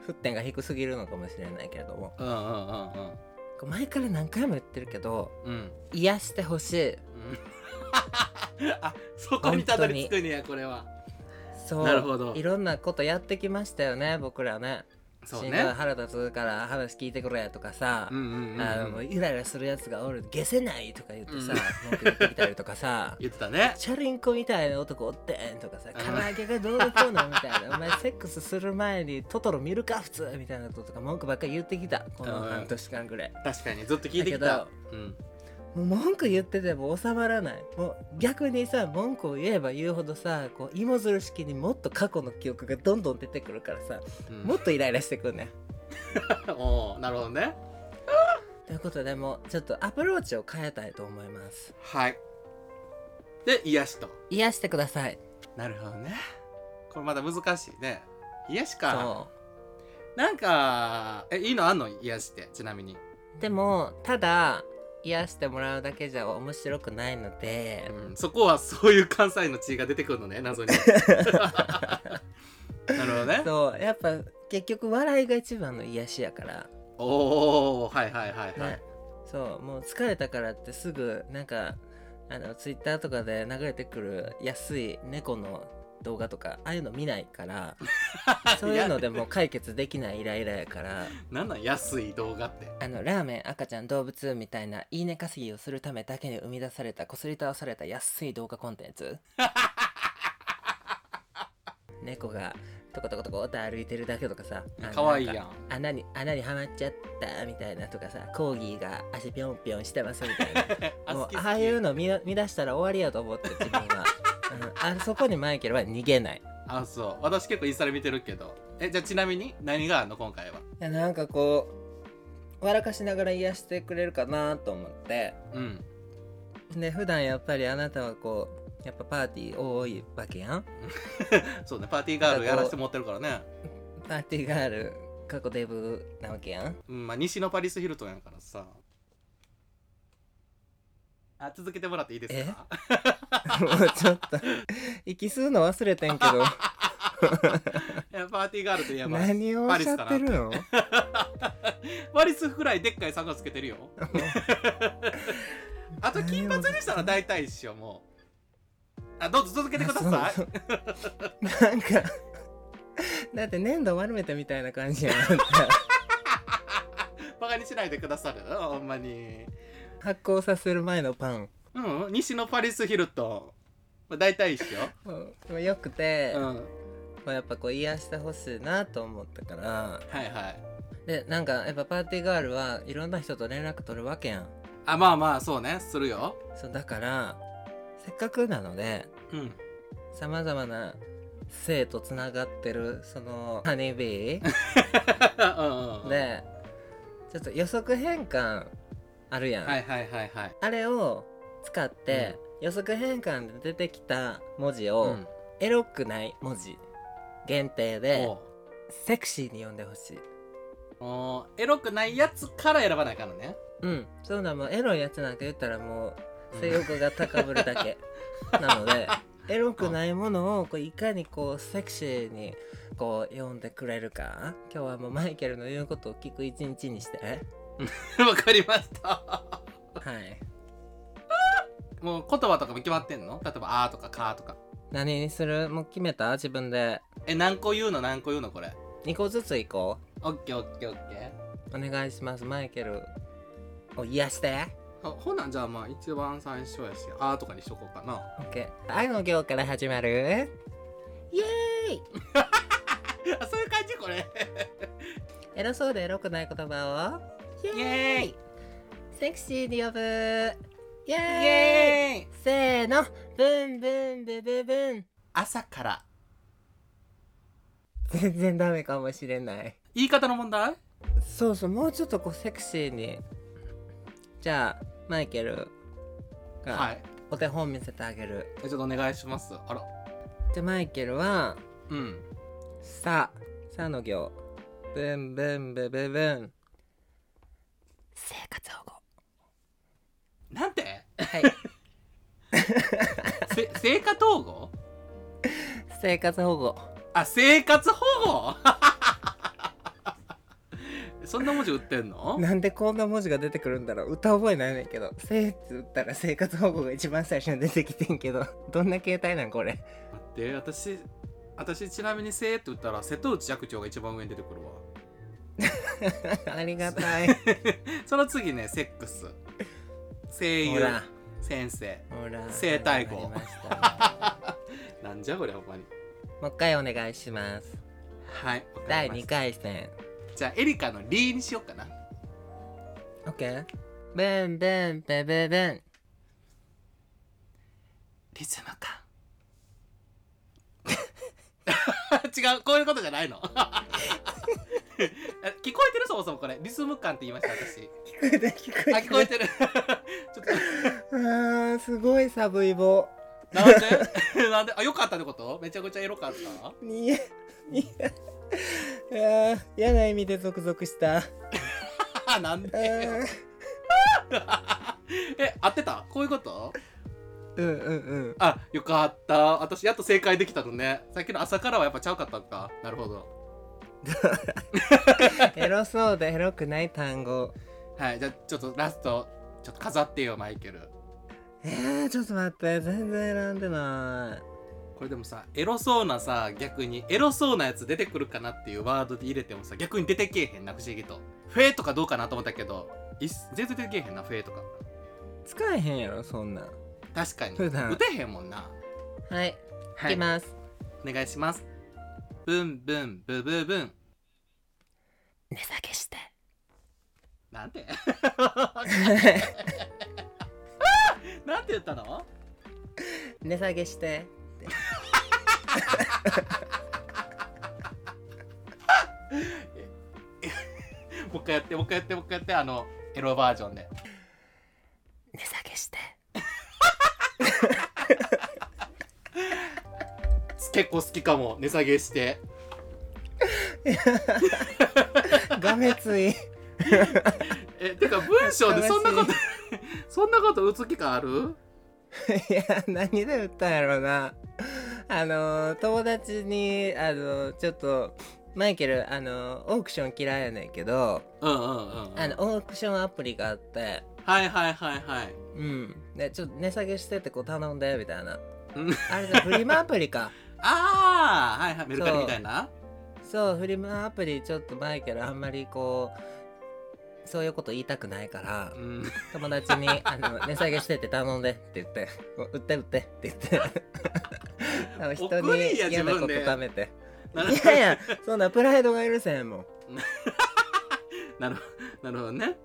A: 沸点が低すぎるのかもしれないけれども。
B: うんうんうん
A: こう前から何回も言ってるけど
B: うん。うん
A: 癒してほしい。
B: あそこにたどり着くんやこれは。
A: そう。
B: なるほど。
A: いろんなことやってきましたよね僕らね
B: そうね。
A: 腹立つから話聞いてくれとかさ、
B: うんうんうんうん。
A: あのもうイライラするやつがおる消せないとか言ってさ、文句言ってきたりとかさ
B: 言ってたね。
A: チャリンコみたいな男おってんとかさ
B: うん。
A: 唐揚げがどうのこうのみたいな お前セックスする前にトトロ見るか普通みたいなこととか文句ばっかり言ってきた。この
B: うん。
A: 半年間ぐらい。
B: 確かにずっと聞いてきた。
A: だ
B: うん
A: もう文句言ってても収まらない。もう逆にさ文句を言えば言うほどさこう芋づる式にもっと過去の記憶がどんどん出てくるからさ
B: うん。
A: もっとイライラしてくんね。ん
B: おーなるほどね。
A: ということでもうちょっとアプローチを変えたいと思います。
B: はい。で癒しと。
A: 癒してください。
B: なるほどね。これまだ難しいね。癒しか。
A: そ
B: なんかえいいのあんの？癒しってちなみに。
A: うでもただ癒してもらうだけじゃ面白くないので、
B: うん、そこはそういう関西の血が出てくるのね謎に。なるほどね。
A: そうやっぱ結局笑いが一番の癒しやから、
B: おおはいはいはいはい、
A: ね。そうもう疲れたからってすぐなんかあのツイッターとかで流れてくる安い猫の動画とかああいうの見ないから そういうのでもう解決できないイライラやから。
B: なんなん安い動画って。
A: あのラーメン赤ちゃん動物みたいないいね稼ぎをするためだけに生み出されたこすり倒された安い動画コンテンツ。猫がトコトコトコって歩いてるだけとかさあの
B: かわいいやん
A: 穴に穴にはまっちゃったみたいなとかさコーギーが足ピョンピョンしてますみたいな。もうああいうの見見出したら終わりやと思って自分は、うん、あそこにマイケルは逃げない。
B: あそう。私結構インスタで見てるけど。えじゃあちなみに何があんの？今回は。い
A: やなんかこう笑かしながら癒してくれるかなと思って。
B: うん。
A: で普段やっぱりあなたはこうやっぱパーティー多いわけやん。
B: そうねパーティーガールやらせてもらってるからね。
A: パーティーガール過去デブなわけやん。
B: うんまあ西のパリス・ヒルトンやからさあ続けてもらっていいですか？
A: もうちょっと。息吸うの忘れてんけど。
B: いやパーティーガールといえば
A: 何をおっしゃってるの？
B: パリス フライでっかい差つけてるよ。あと金髪にしたら大体一緒もう。あどうぞ続けてください。
A: なんかだって粘土丸めたみたいな感じやんあんた
B: バカにしないでくださる？ほんまに
A: 発酵させる前のパン。
B: うん西のパリス・ヒルト。ン大体一緒。
A: うん。よくて、
B: うん。
A: こうやっぱこう癒してほしいなと思ったから。
B: はいはい。
A: でなんかやっぱパーティーガールはいろんな人と連絡取るわけやん。
B: あまあまあそうね。するよ。
A: そうだからせっかくなので
B: うん。
A: さまざまな性とつながってるそのハニービー
B: うんうん。
A: でちょっと予測変換あるやん、
B: はいはいはいはい。
A: あれを使って、予測変換で出てきた文字を、
B: うん。
A: エロくない文字限定でセクシーに読んでほしい。
B: おーエロくないやつから選ばないからね。
A: うん。そうだもうエロいやつなんか言ったらもう性欲が高ぶるだけ、なので エロくないものをこういかにこうセクシーにこう読んでくれるか。今日はもうマイケルの言うことを聞く一日にして
B: わかりました。
A: はい。
B: もう言葉とかも決まってんの？例えば「あ」とか「か」とか。
A: 何にする？もう決めた？自分で。
B: え何個言うの？何個言うの？これ。
A: 2個ずついこ
B: オッケーオッケーオッケ
A: うお願いします。マイケル。を癒して。
B: あほなんじゃあまあ一番最初やしあーとかにしとこうかな。
A: OK 愛の行から始まる？イエーイ！
B: あ そういう感じ？これ。
A: エロそうでエロくない言葉を？イエーイセクシーに呼ぶイエーイ
B: イエーイ
A: せーの。ブンブンブブブン。
B: 朝から。
A: 全然ダメかもしれない。
B: 言い方の問題？
A: そうそうもうちょっとこうセクシーに。じゃあマイケル
B: は
A: が
B: い。
A: お手本見せてあげる、
B: えちょっとお願いします。あら。
A: じゃあマイケルは
B: うん「
A: さ」「さ」の行。ブンブンブブブン生活保護。
B: なんて？
A: はい。
B: せ生活保護？
A: 生活保護。
B: あ生活保護？そんな文字売ってんの？
A: なんでこんな文字が出てくるんだろう。歌覚えないねんけど「せ」って打ったら生活保護が一番最初に出てきてんけど。どんな携帯なんこれ？
B: 待って私私ちなみに「せ」って言ったら瀬戸内寂聴が一番上に出てくるわ
A: ありがたい。
B: その次ねセックス。声優。先生。生体号。
A: わかりました。
B: なんじゃこれほんまに。
A: もう一回お願いします。
B: はい
A: 第2
B: りました。
A: 回戦。
B: じゃあエリカの「リ」にしようかな。
A: OK ブンブンブブブン。
B: リズムか。違うこういうことじゃないの。え 聞こえてる？そもそもこれ。リズム感って言いました私。
A: 聞こえてる聞こえてる。
B: あ聞こえてる。ちょっ
A: あーすごい寒い棒
B: となんで？なんで？あよかったってこと？めちゃくちゃエロかった？
A: にやいや。ー嫌な意味でゾクゾクした。あ
B: なんで
A: ー。
B: え合ってた？こういうこと？
A: うんうんうん。
B: あよかった。私やっと正解できたのね。さっきの朝からはやっぱちゃうかったんか。なるほど
A: エロそうでエロくない単語。
B: はいじゃあちょっとラストちょっと飾ってよマイケル。
A: えー、ちょっと待って全然選んでない。
B: これでもさエロそうなさ逆にエロそうなやつ出てくるかなっていうワードで入れてもさ逆に出てけえへんな不思議と。フェとかどうかなと思ったけど全然出てけえへんなフェとか。
A: 使えへんやろそんなん。
B: 確かに。打てへんもんな。
A: はい、
B: はい。
A: いきます。
B: お願いしますブンブンブブブン。
A: 値下げして。
B: なんて？なんて言ったの？
A: 値下げして。
B: もう一回やってもう一回やってもう一回やって。あのエロバージョンで。
A: 値下げして
B: 結構好きかも値下げして。
A: がめつい。
B: えてか文章でそんなこと
A: 悲
B: そんなこと打つ気かある？
A: いや何で売ったんやろうな。あの友達にあのちょっとマイケルあのオークション嫌いやねんけど
B: うんうんうん、うん、
A: あのオークションアプリがあって。
B: はいはいはいはい。
A: うん。でちょっと値下げしてってこう頼んでみたいな。
B: うん。
A: あれだフリマアプリか
B: ああはいはいメルカリみたいな？
A: そうフリマアプリちょっとマイケルあんまりこうそういうこと言いたくないから
B: うん。
A: 友達にあの 値下げしてって頼んでって言って売って売ってって言って。あの人に嫌なこと貯めて。いやいやそんなプライドが許せへんもん。
B: なるなるほどね。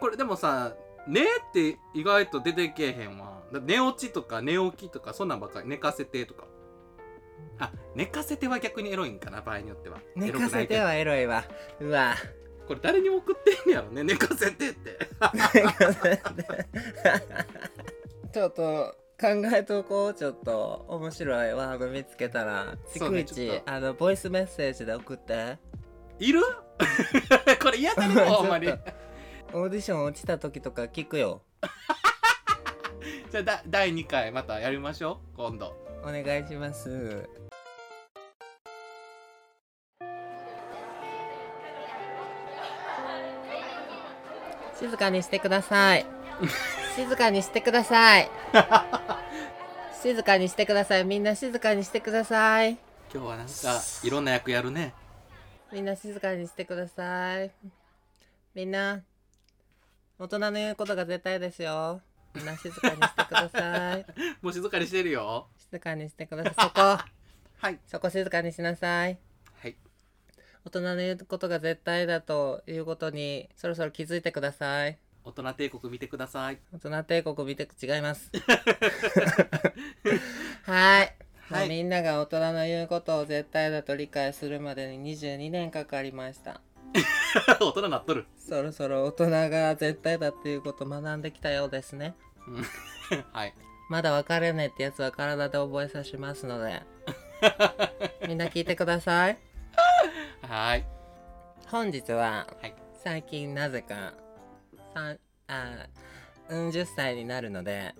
B: これでもさ「ね」って意外と出てけえへんわ。だ寝落ちとか寝起きとかそんなんばっかり寝かせてとかあ寝かせては逆にエロいんかな場合によっては。
A: 寝かせてはエロいわ。うわ。
B: これ誰にも送ってんねやろね寝かせてって。
A: ちょっと考えとこうちょっと面白いワード見つけたら。逐一あのボイスメッセージで送って。
B: いる？これ嫌だねほんまに。
A: オーディション落ちた時とか聞くよ。
B: じゃあだ第2回またやりましょう今度。
A: お願いします静かにしてください。静かにしてください。静かにしてください。みんな静かにしてください。
B: 今日はなんかいろんな役やるね。
A: みんな静かにしてください。みんな大人の言うことが絶対ですよ。みんな静かにしてください。
B: もう静かにしてるよ。
A: 静かにしてください。そこ。
B: はい。
A: そこ静かにしなさい。
B: はい
A: 大人の言うことが絶対だということにそろそろ気づいてください。
B: 大人帝国見てください。
A: 大人帝国見て違います。はい、
B: はい。
A: みんなが大人の言うことを絶対だと理解するまでに22年かかりました。
B: 大人なっとる。
A: そろそろ大人が絶対だっていうことを学んできたようですね。
B: うん。はい。
A: まだ分かれねえってやつは体で覚えさしますので。みんな聞いてください
B: はい。
A: 本日は
B: はい。
A: 最近なぜかさんあうん10歳になるので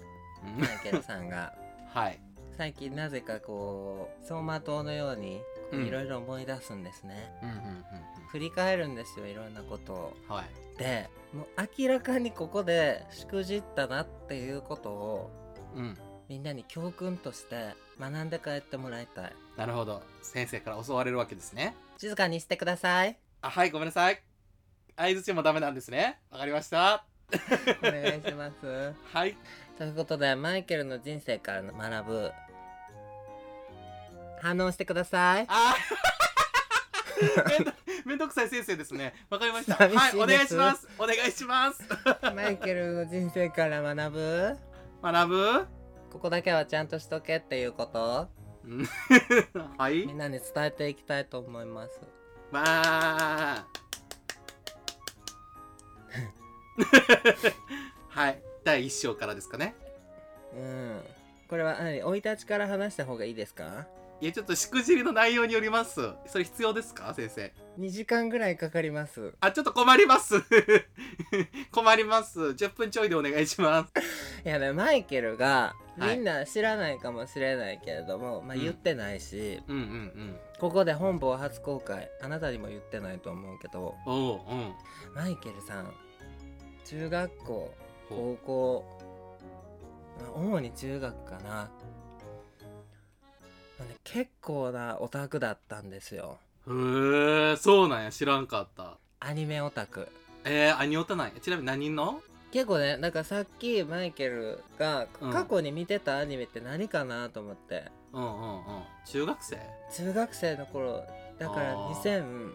B: うん。
A: マイケルさんが。
B: はい。
A: 最近なぜかこう走馬灯のように
B: うん。
A: いろいろ思い出すんですね、
B: うんうんうん
A: 振り返るんですよいろんなことを。
B: うんはい。
A: でもう明らかにここでしくじったなっていうことを
B: うん。
A: みんなに教訓として学んで帰ってもらいたい。
B: なるほど。先生から教われるわけですね
A: 静かにしてください。
B: あはいごめんなさい。相づちもダメなんですね。わかりました。
A: お願いします。
B: はい。
A: ということでマイケルの人生から学ぶ。反応してください。
B: あー。めんどくさい先生ですね。わかりました。はいお願いします。お願いします。
A: マイケルの人生から学ぶ。
B: 学ぶ？
A: ここだけはちゃんとしとけっていうこと。
B: うんはい。
A: みんなに伝えていきたいと思います。
B: まあ。はい。第一章からですかね。
A: うん。これは何？生い立ちから話した方がいいですか？
B: いやちょっとしくじりの内容によります。それ必要ですか？先生。
A: 2時間ぐらいかかります。
B: あちょっと困ります。困ります。10分ちょいでお願いします。
A: いやねマイケルが
B: はい。
A: みんな知らないかもしれないけれども、まあ
B: うん。
A: 言ってないし、
B: うんうんうん。
A: ここで本邦初公開あなたにも言ってないと思うけど
B: おううん。
A: マイケルさん中学校
B: ほ
A: 高校まあ主に中学かな、結構なオタクだったんですよ。
B: へえそうなんや知らんかった。
A: アニメオタク。
B: えー、アニオタなんや？ちなみに何の？
A: 結構ねなんかさっきマイケルが
B: うん。
A: 過去に見てたアニメって何かなと思って、
B: うんうんうん。中学生？
A: 中学生の頃だから
B: あー。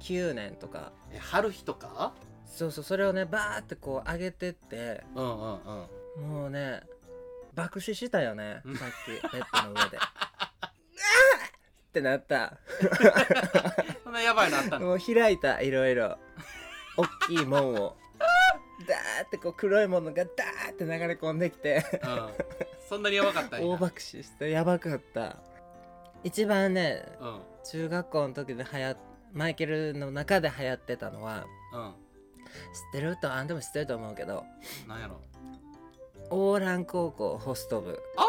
A: 2009年とか。
B: え春日とか？
A: そうそうそれをねバーってこう上げてって。
B: うんうんうん。
A: もうね爆死したよね。
B: うん。
A: さっきベッドの上で。ってなった。
B: そんなやばいのあったの？
A: もう開いたいろいろ。大きい門を。ダーってこう黒いものがダーって流れ込んできて。
B: うん。そんなにやばかった
A: 大爆死してやばかった。一番ね
B: うん。
A: 中学校の時で流行マイケルの中で流行ってたのは
B: うん。
A: 知ってる？とあんでも知ってると思うけど。
B: なんやろ？
A: オーラン高校。ホスト部。
B: あ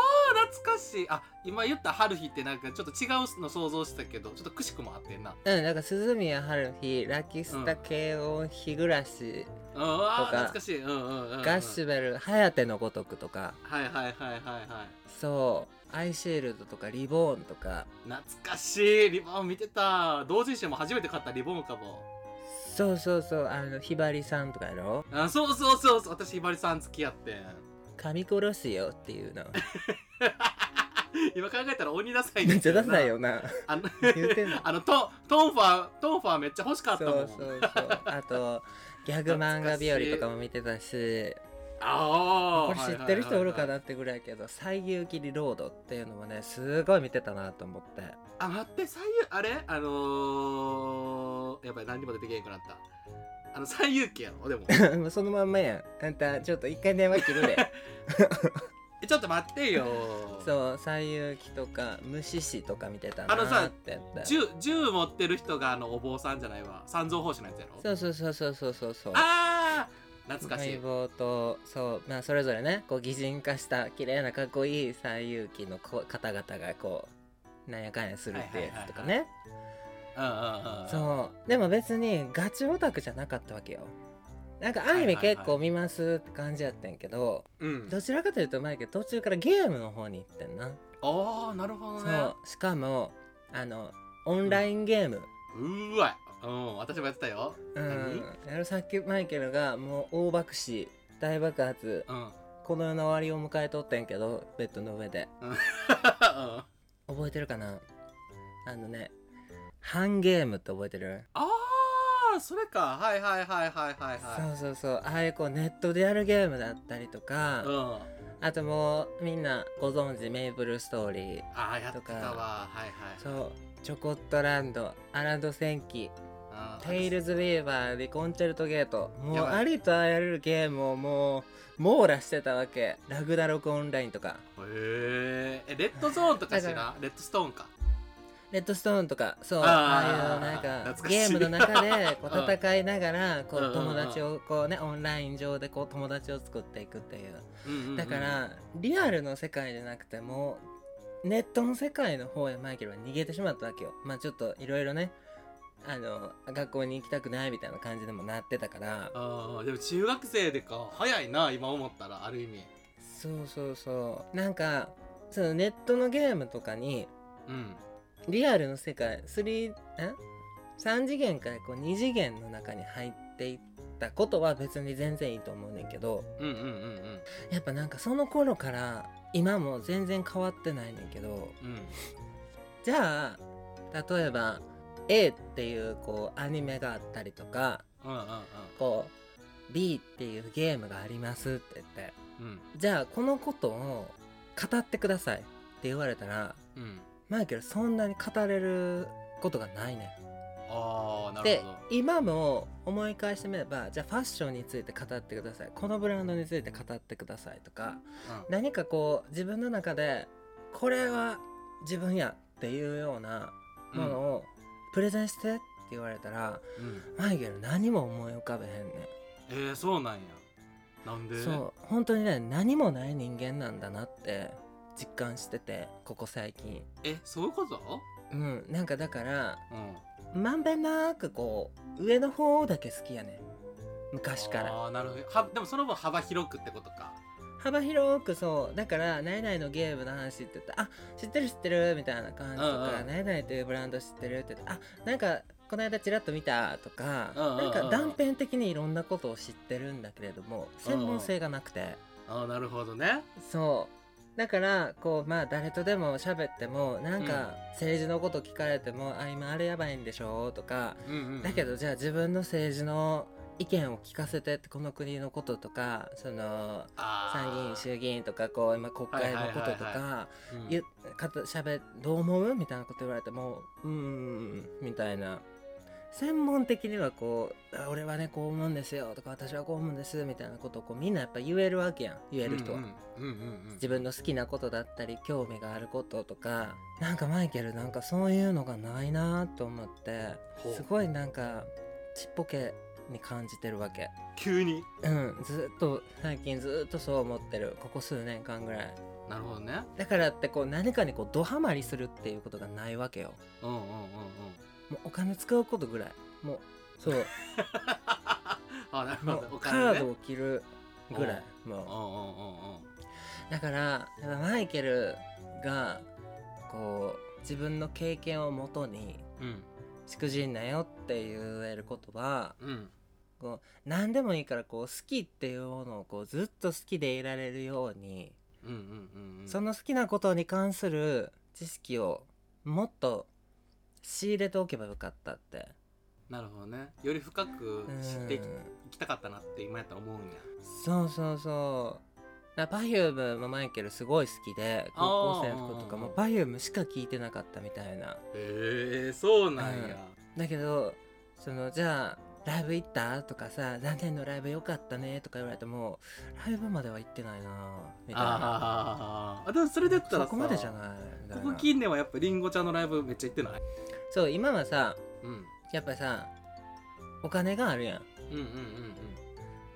B: 懐かしい。あ今言った春日ってなんかちょっと違うの想像したけどちょっとくしくもあってんな。
A: うんだから鈴宮春日ラキスタ慶応日暮らし、とか
B: 懐かしい。うんうんうん、うん、
A: ガッシュベル颯のごとくとか。
B: はいはいはいはいはい。
A: そう。アイシールドとかリボーンとか。
B: 懐かしい。リボン見てた。同人誌も初めて買ったリボンかも。
A: そうそうそう。あのひばりさんとかやろ？
B: あそうそうそうそう。私ひばりさん付き合ってん
A: 噛み殺すよっていうの。
B: 今考えたら鬼ダサい
A: めっちゃダサい
B: よ
A: よな。
B: あの
A: 言うてんの。
B: あのトトンファートンファーめっちゃ欲しかった
A: そ
B: もん。
A: うそうそう。あとギャグ漫画日和とかも見てたし。
B: ああ
A: これ知ってる人おるかなってぐらいやけど「西遊記リロード」っていうのもねすごい見てたなと思って。
B: あ待って最優あれ？あのー、やっぱり何にも出てけへんくなったあの最優記やろでも。
A: もうそのまんまや。んあんたちょっと一回電話切るで。
B: えちょっと待ってよ。
A: そう西遊記とか虫師とか見てたな
B: あのさ
A: ーってやった。
B: 銃銃持ってる人があのお坊さんじゃないわ。三蔵法師のやつやろ？
A: そうそうそうそうそうそう。そう
B: ああ懐かしい。
A: 相棒とそうまあそれぞれねこう擬人化した綺麗なかっこいい西遊記のこ方々がこうなんやかんやするってやつとかね。
B: うんうんうんうん
A: そう。でも別にガチオタクじゃなかったわけよ。なんかアニメ結構見ますって感じやってんけど、
B: うん。
A: どちらかというと前けど途中からゲームの方に行ってんな、
B: ああなるほどね。
A: そう。しかもあのオンラインゲーム、
B: うーわ。ううん私もやってたよ。
A: うん。やるさっきマイケルがもう大爆死大爆発
B: うん。
A: この世の終わりを迎えとってんけどベッドの上で。
B: うん。
A: 覚えてるかな？あのねハンゲームって覚えてる？
B: ああそれか。はいはいはいはいはいはい。
A: そうそうそう。ああいうこうネットでやるゲームだったりとか、
B: うん。
A: あともうみんなご存知メイプルストーリー
B: ああやってたわ。はいはい
A: そうチョコットランドアラド戦記
B: あー
A: テイルズウィーバーでコンチェルトゲート。もう
B: やばい。
A: ありとあらゆるゲームをもう網羅してたわけ。ラグナロクオンラインとか。
B: へえレッドゾーンとかし
A: だか
B: なレッドストーンか
A: レッドストーンとかそう
B: あー
A: ああいうなんかゲームの中でこ
B: う
A: 戦いながらこ
B: う
A: 友達をこうねオンライン上でこう友達を作っていくっていう。だからリアルの世界じゃなくてもネットの世界の方へマイケルは逃げてしまったわけよ。まあちょっといろいろねあの学校に行きたくないみたいな感じでもなってたから。
B: あーでも中学生でか。早いな今思ったらある意味。
A: そうそうそう。なんかそのネットのゲームとかに
B: うん
A: リアルの世界3ん3次元からこう2次元の中に入っていったことは別に全然いいと思うねんけど。
B: うんうんうんうん。
A: やっぱなんかその頃から今も全然変わってないねんけど。
B: うん。
A: じゃあ例えば A っていうこうアニメがあったりとか
B: うんうん
A: こう B っていうゲームがありますって言って。
B: うんうん。
A: じゃあこのことを語ってくださいって言われたら
B: うん
A: マイケルそんなに語れることがないね。
B: ああなる
A: んで
B: ほど。
A: 今も思い返してみればじゃあファッションについて語ってください。このブランドについて語ってくださいとか何かこう自分の中でこれは自分やっていうような
B: うん
A: ものをプレゼンしてって言われたら、
B: うん。
A: マイケル何も思い浮かべへんね
B: えー、そうなんや。なんで？
A: んそう。本当にね何もない人間なんだなって実感しててここ最近。
B: えそういうこと？
A: うんなんかだから
B: うん。
A: まんべんなくこう上の方だけ好きやねん。昔から。
B: ああなるほど。はでもその分幅広くってことか。
A: 幅広くそう。だから「何々のゲームの話」って言ったら「あ知ってる知ってる」みたいな感じとか
B: うんうん「
A: 何々というブランド知ってる」って言って「あなんかこの間ちらっと見た」とか
B: うんうんうん。
A: なんか断片的にいろんなことを知ってるんだけれども専門性がなくて。
B: ああなるほどね。
A: そうだからこうまあ誰とでも喋ってもなんか政治のこと聞かれても「あ今あれやばいんでしょ」とかだけどじゃあ自分の政治の意見を聞かせてってこの国のこととかその参議院衆議院とかこう今国会のこととかどう思う？みたいなこと言われてもうーんみたいな専門的にはこうあ俺はねこう思うんですよとか私はこう思うんですみたいなことをこうみんなやっぱ言えるわけやん言える人は、
B: うんうんうんうん
A: 自分の好きなことだったり興味があることとかなんかマイケルなんかそういうのがないなと思ってすごいなんかちっぽけに感じてるわけ。
B: 急に？
A: うんずっと最近ずっとそう思ってる。ここ数年間ぐらい。
B: なるほどね。
A: だからってこう何かにこうドハマりするっていうことがないわけよ。
B: うんうんうんうん
A: もうお金使うことぐらい。もうそう。
B: あなるほど。ね。
A: カードを切るぐらい。もう。だからマイケルがこう自分の経験をもとに
B: うん。
A: しくじんなよって言えることは
B: うん。
A: こう何でもいいからこう好きっていうものをこうずっと好きでいられるように、
B: うんうんうんうん。
A: その好きなことに関する知識をもっと仕入れておけばよかったって。
B: なるほどね。より深く知っていきたかったなって今やったら思うんや。
A: そうそうそう。だ Perfume もマイケルすごい好きで高校生の子とかも
B: あ
A: Perfume しか聞いてなかったみたいな。
B: へえそうなんや。
A: だけどそのじゃあライブ行った？とかさ何年のライブ良かったねとか言われてもライブまでは行ってないなみたいな。
B: あでもそれで言ったらさ
A: そこまでじゃない
B: ここ近年はやっぱりんごちゃんのライブめっちゃ行ってない
A: そう今はさ
B: うん。
A: やっぱさお金があるやん。
B: うんうんうんうん。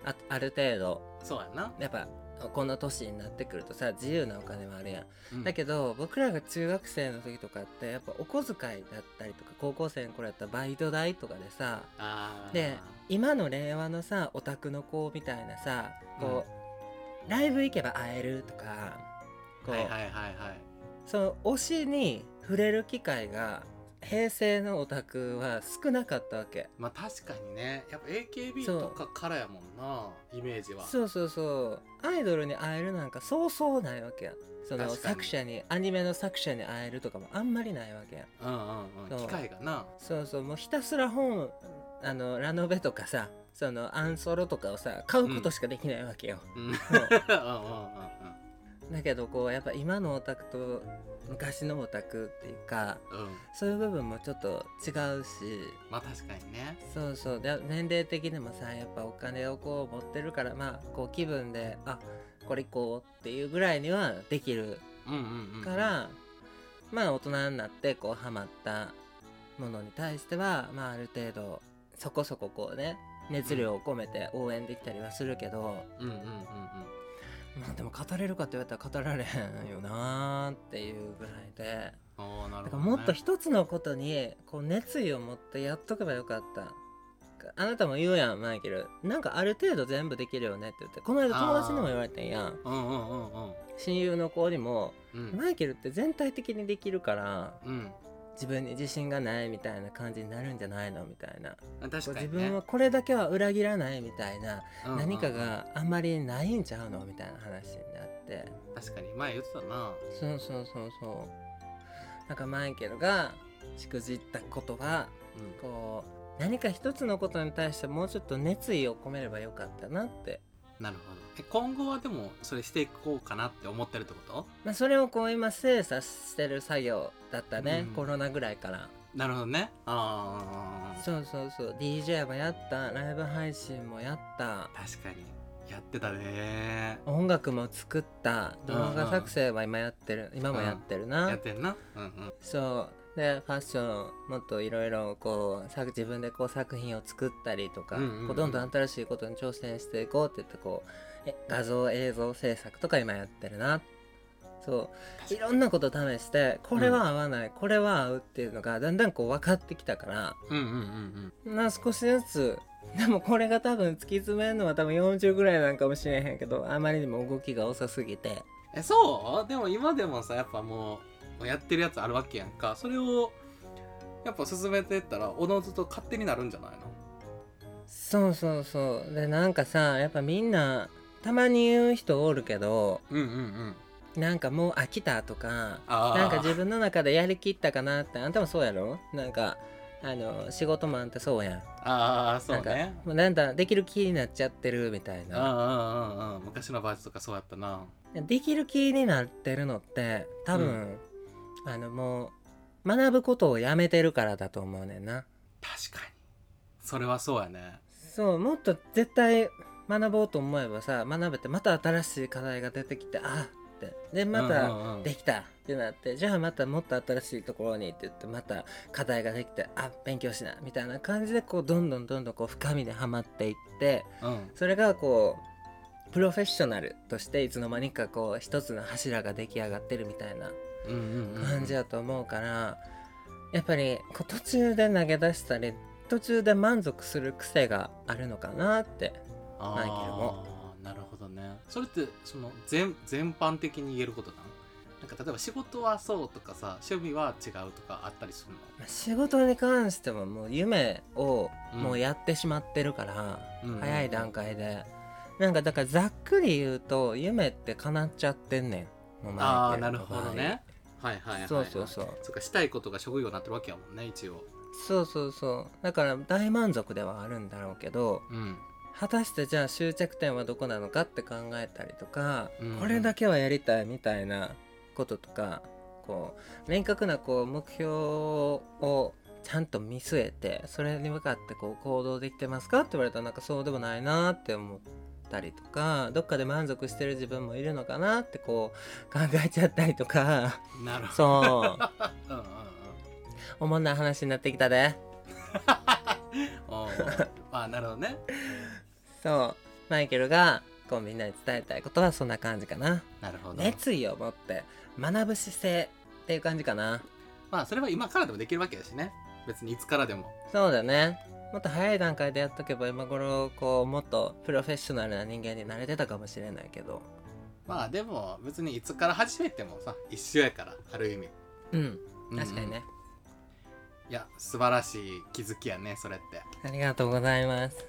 A: あある程度。
B: そうやな。
A: やっぱこの年になってくるとさ自由なお金もあるやん。
B: うん。
A: だけど僕らが中学生の時とかってやっぱお小遣いだったりとか高校生の頃やったらバイト代とかでさ
B: あー。
A: で今の令和のさオタクの子みたいなさこう、ライブ行けば会えるとかこう、
B: はいはいはいはい。
A: その推しに触れる機会が平成のオタクは少なかったわけ。
B: まあ確かにね。やっぱ AKB
A: そう。
B: とかからやもんなイメージは。
A: そうそうそう。アイドルに会えるなんかそうそうないわけや。その
B: 確かに。
A: 作者にアニメの作者に会えるとかもあんまりないわけ。や
B: うんうんうん。
A: そう。
B: 機会がな。
A: そうそう。もうひたすら本あのラノベとかさそのアンソロとかをさ買うことしかできないわけよ、
B: うん。うん。うん。うん
A: だけどこうやっぱ今のオタクと昔のオタクっていうか
B: うん。うん
A: そういう部分もちょっと違うし。
B: まあ確かにね。
A: そうそう。で年齢的にもさやっぱお金をこう持ってるからまあこう気分であこれ行こうっていうぐらいにはできる
B: うんうんうん。
A: から、まあ大人になってこうハマったものに対してはまあある程度そこそここうね熱量を込めて応援できたりはするけど、
B: うんうんうんうん
A: まあでも語れるかって言われたら語られへんよなーっていうぐらいで。だからもっと一つのことにこう熱意を持ってやっとけばよかった。あなたも言うやんマイケル。なんかある程度全部できるよねって言って。この間友達にも言われてんやん。
B: うんうんうんうん。
A: 親友の子にも
B: うん。
A: マイケルって全体的にできるから
B: うん
A: 自分に自信がないみたいな感じになるんじゃないのみたいな、
B: 確かに、ね、
A: 自分はこれだけは裏切らないみたいな、
B: うんうんうん。
A: 何かがあんまりないんちゃうのみたいな話になって。
B: 確かに。前言ってたな。
A: そうそうそうそう。なんかマイケルがしくじったことは
B: うん。
A: こう何か一つのことに対してもうちょっと熱意を込めればよかったなって、
B: なるほど。え今後はでもそれしていこうかなって思ってるってこと？
A: まあ、それをこう今精査してる作業だったね、
B: うん。
A: コロナぐらいから。
B: なるほどね。ああ
A: そうそうそう。DJ もやったライブ配信もやった。
B: 確かに。やってたね。
A: 音楽も作った。動画作成は今やってる、今もやってるな、
B: やってんな？うんうん。
A: そう。でファッションもっといろいろこうさ自分でこう作品を作ったりとか、
B: うんうんうん。
A: こうどんどん新しいことに挑戦していこうって言ってこうえ画像映像制作とか今やってるな。そう。いろんなこと試してこれは合わない、これは合うっていうのがだんだんこう分かってきたから
B: うんうんうんうん。
A: まあ少しずつでもこれが多分突き詰めるのは多分40ぐらいなんかもしれへんけどあまりにも動きが遅すぎて。
B: えそう？でも今でもさやっぱもうやってるやつあるわけやんか。それをやっぱ進めてったらおのずと勝手になるんじゃないの？
A: そうそうそう。でなんかさやっぱみんなたまに言う人おるけど
B: うんうんうん。
A: なんかもう飽きたとかなんか自分の中でやりきったかなってあんたもそうやろ？なんかあの仕事マンってそうやん。
B: ああそう
A: なんか
B: ね
A: もうなんだできる気になっちゃってるみたい
B: うんうん
A: な
B: うんうん。昔のバージとかそうやったな。
A: できる気になってるのって多分、あのもう学ぶことをやめてるからだと思うねんな。
B: 確かに。それはそうやね。
A: そうもっと絶対学ぼうと思えばさ学べてまた新しい課題が出てきてあって。でまた、できたってなってじゃあまたもっと新しいところにって言ってまた課題ができてあ勉強しなみたいな感じでこうどんどんどんどんこう深みではまっていって
B: うん。
A: それがこうプロフェッショナルとしていつの間にかこう一つの柱が出来上がってるみたいな感じやと思うからやっぱりこう途中で投げ出したり途中で満足する癖があるのかなってマイケルも
B: なるほどね。それってその全全般的に言えることなのなんか例えば仕事はそうとかさ趣味は違うとかあったりするの？
A: まあ仕事に関してももう夢を
B: うん。
A: もうやってしまってるから、
B: うんうん
A: 早い段階で。なんかだからざっくり言うと夢って叶っちゃってんねん。
B: ああなるほどね。はいはいはい、はい、
A: そうそうそう。
B: そっかしたいことが職業になってるわけやもんね一応。
A: そうそうそう。だから大満足ではあるんだろうけど
B: うん
A: 果たしてじゃあ終着点はどこなのかって考えたりとか、
B: うん。
A: これだけはやりたいみたいなこととかこう明確なこう目標をちゃんと見据えてそれに向かってこう行動できてますかって言われたらなんかそうでもないなって思ったりとかどっかで満足してる自分もいるのかなってこう考えちゃったりとか。
B: なるほど。
A: そう。
B: うんうんうん。
A: おもんない話になってきたで
B: あなるほどね。
A: そう。マイケルがこうみんなに伝えたいことはそんな感じかな。
B: なるほど。
A: 熱意を持って学ぶ姿勢っていう感じかな。
B: まあそれは今からでもできるわけだしね。別にいつからでも。
A: そうだね。もっと早い段階でやっとけば今頃こうもっとプロフェッショナルな人間になれてたかもしれないけど。
B: まあでも別にいつから始めてもさ一緒やからある意味。
A: うん。確かにね、
B: いや素晴らしい気づきやねそれって。
A: ありがとうございます。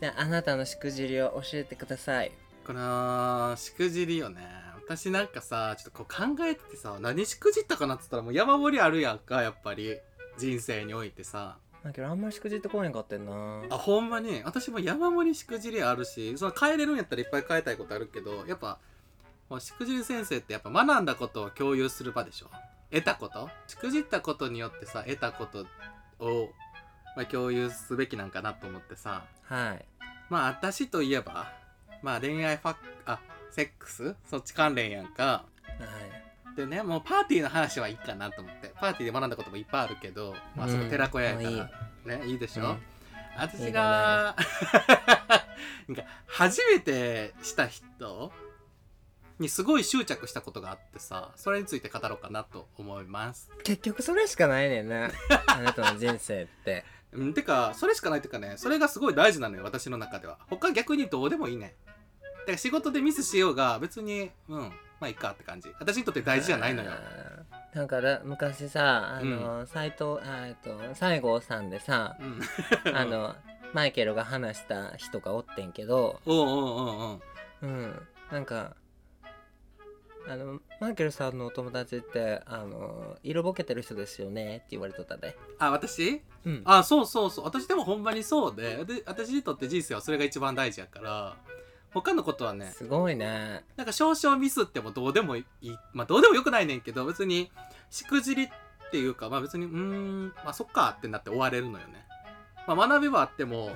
A: じゃああなたのしくじりを教えてください。
B: このしくじりよね私なんかさちょっとこう考えててさ何しくじったかなっつったらもう山盛りあるやんかやっぱり。人生においてさ。
A: だけどあんまりしくじってこへんかってんな。
B: あほんまに。私も山盛りしくじりあるしその変えれるんやったらいっぱい変えたいことあるけどやっぱもうしくじり先生ってやっぱ学んだことを共有する場でしょ得たこと？しくじったことによってさ得たことを、まあ、共有すべきなんかなと思ってさ。
A: はい。
B: まあ私といえばまあ恋愛ファッあセックス？そっち関連やんか。
A: はい。
B: でねもうパーティーの話はいいかなと思って。パーティーで学んだこともいっぱいあるけど、まあそこ
A: うん
B: 寺子屋やから、
A: もういい。
B: ねいいでしょ、
A: うん。
B: 私が なんか初めてした人にすごい執着したことがあってさそれについて語ろうかなと思います。
A: 結局それしかないねんな。あなたの人生って。
B: うんてかそれしかないっていうかねそれがすごい大事なのよ私の中では。他逆にどうでもいいねだから仕事でミスしようが別にうんまあいいかって感じ。私にとって大事じゃないのよ。
A: なんかだ昔さあの、斎藤あえっと西郷さんでさ
B: うん。
A: あのマイケルが話した人がおってんけど。
B: おうおうおうおう。
A: うん。なんかあのマイケルさんのお友達ってあの色ぼけてる人ですよねって言われとったで。
B: あ私？
A: うん。
B: あそうそうそう。私でもほんまにそうで。で私にとって人生はそれが一番大事やから他のことはね。
A: すごいね。
B: なんか少々ミスってもどうでもいい。まあどうでもよくないねんけど別にしくじりっていうかまあ別にうーんまあそっかってなって終われるのよねまあ学びはあっても